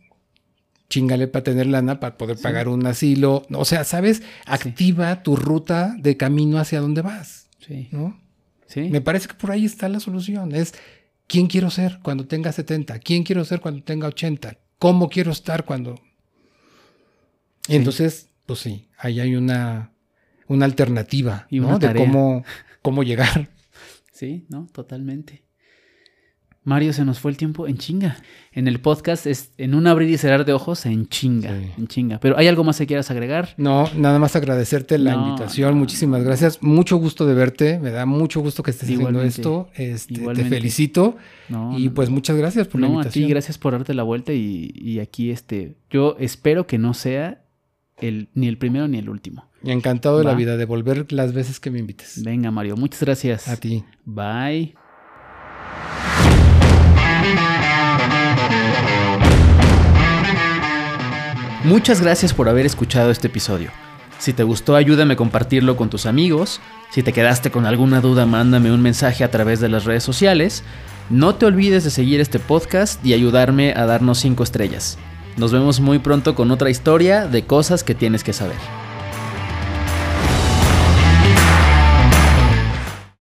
Chingale para tener lana, para poder Sí. pagar un asilo. O sea, ¿sabes? Activa tu ruta de camino hacia donde vas, Sí. ¿no? Sí. Me parece que por ahí está la solución. Es quién quiero ser cuando tenga 70, quién quiero ser cuando tenga 80, cómo quiero estar cuando... Y Sí. entonces, pues sí, ahí hay una, una alternativa Y ¿no? una de cómo, cómo llegar. Sí, no, totalmente. Mario, se nos fue el tiempo en chinga. En el podcast es en un abrir y cerrar de ojos en chinga, Sí. en chinga. Pero ¿hay algo más que quieras agregar? No, nada más agradecerte la No, invitación. no. Muchísimas gracias. Mucho gusto de verte. Me da mucho gusto que estés Igualmente. haciendo esto. Este, te felicito. No, y pues muchas gracias por la a invitación. ti gracias por darte la vuelta y, y aquí este, yo espero que no sea el, ni el primero ni el último. Encantado de la vida de volver las veces que me invites. Venga, Mario, muchas gracias. A ti. Bye. Muchas gracias por haber escuchado este episodio. Si te gustó, ayúdame a compartirlo con tus amigos. Si te quedaste con alguna duda, mándame un mensaje a través de las redes sociales. No te olvides de seguir este podcast y ayudarme a darnos 5 estrellas. Nos vemos muy pronto con otra historia de cosas que tienes que saber.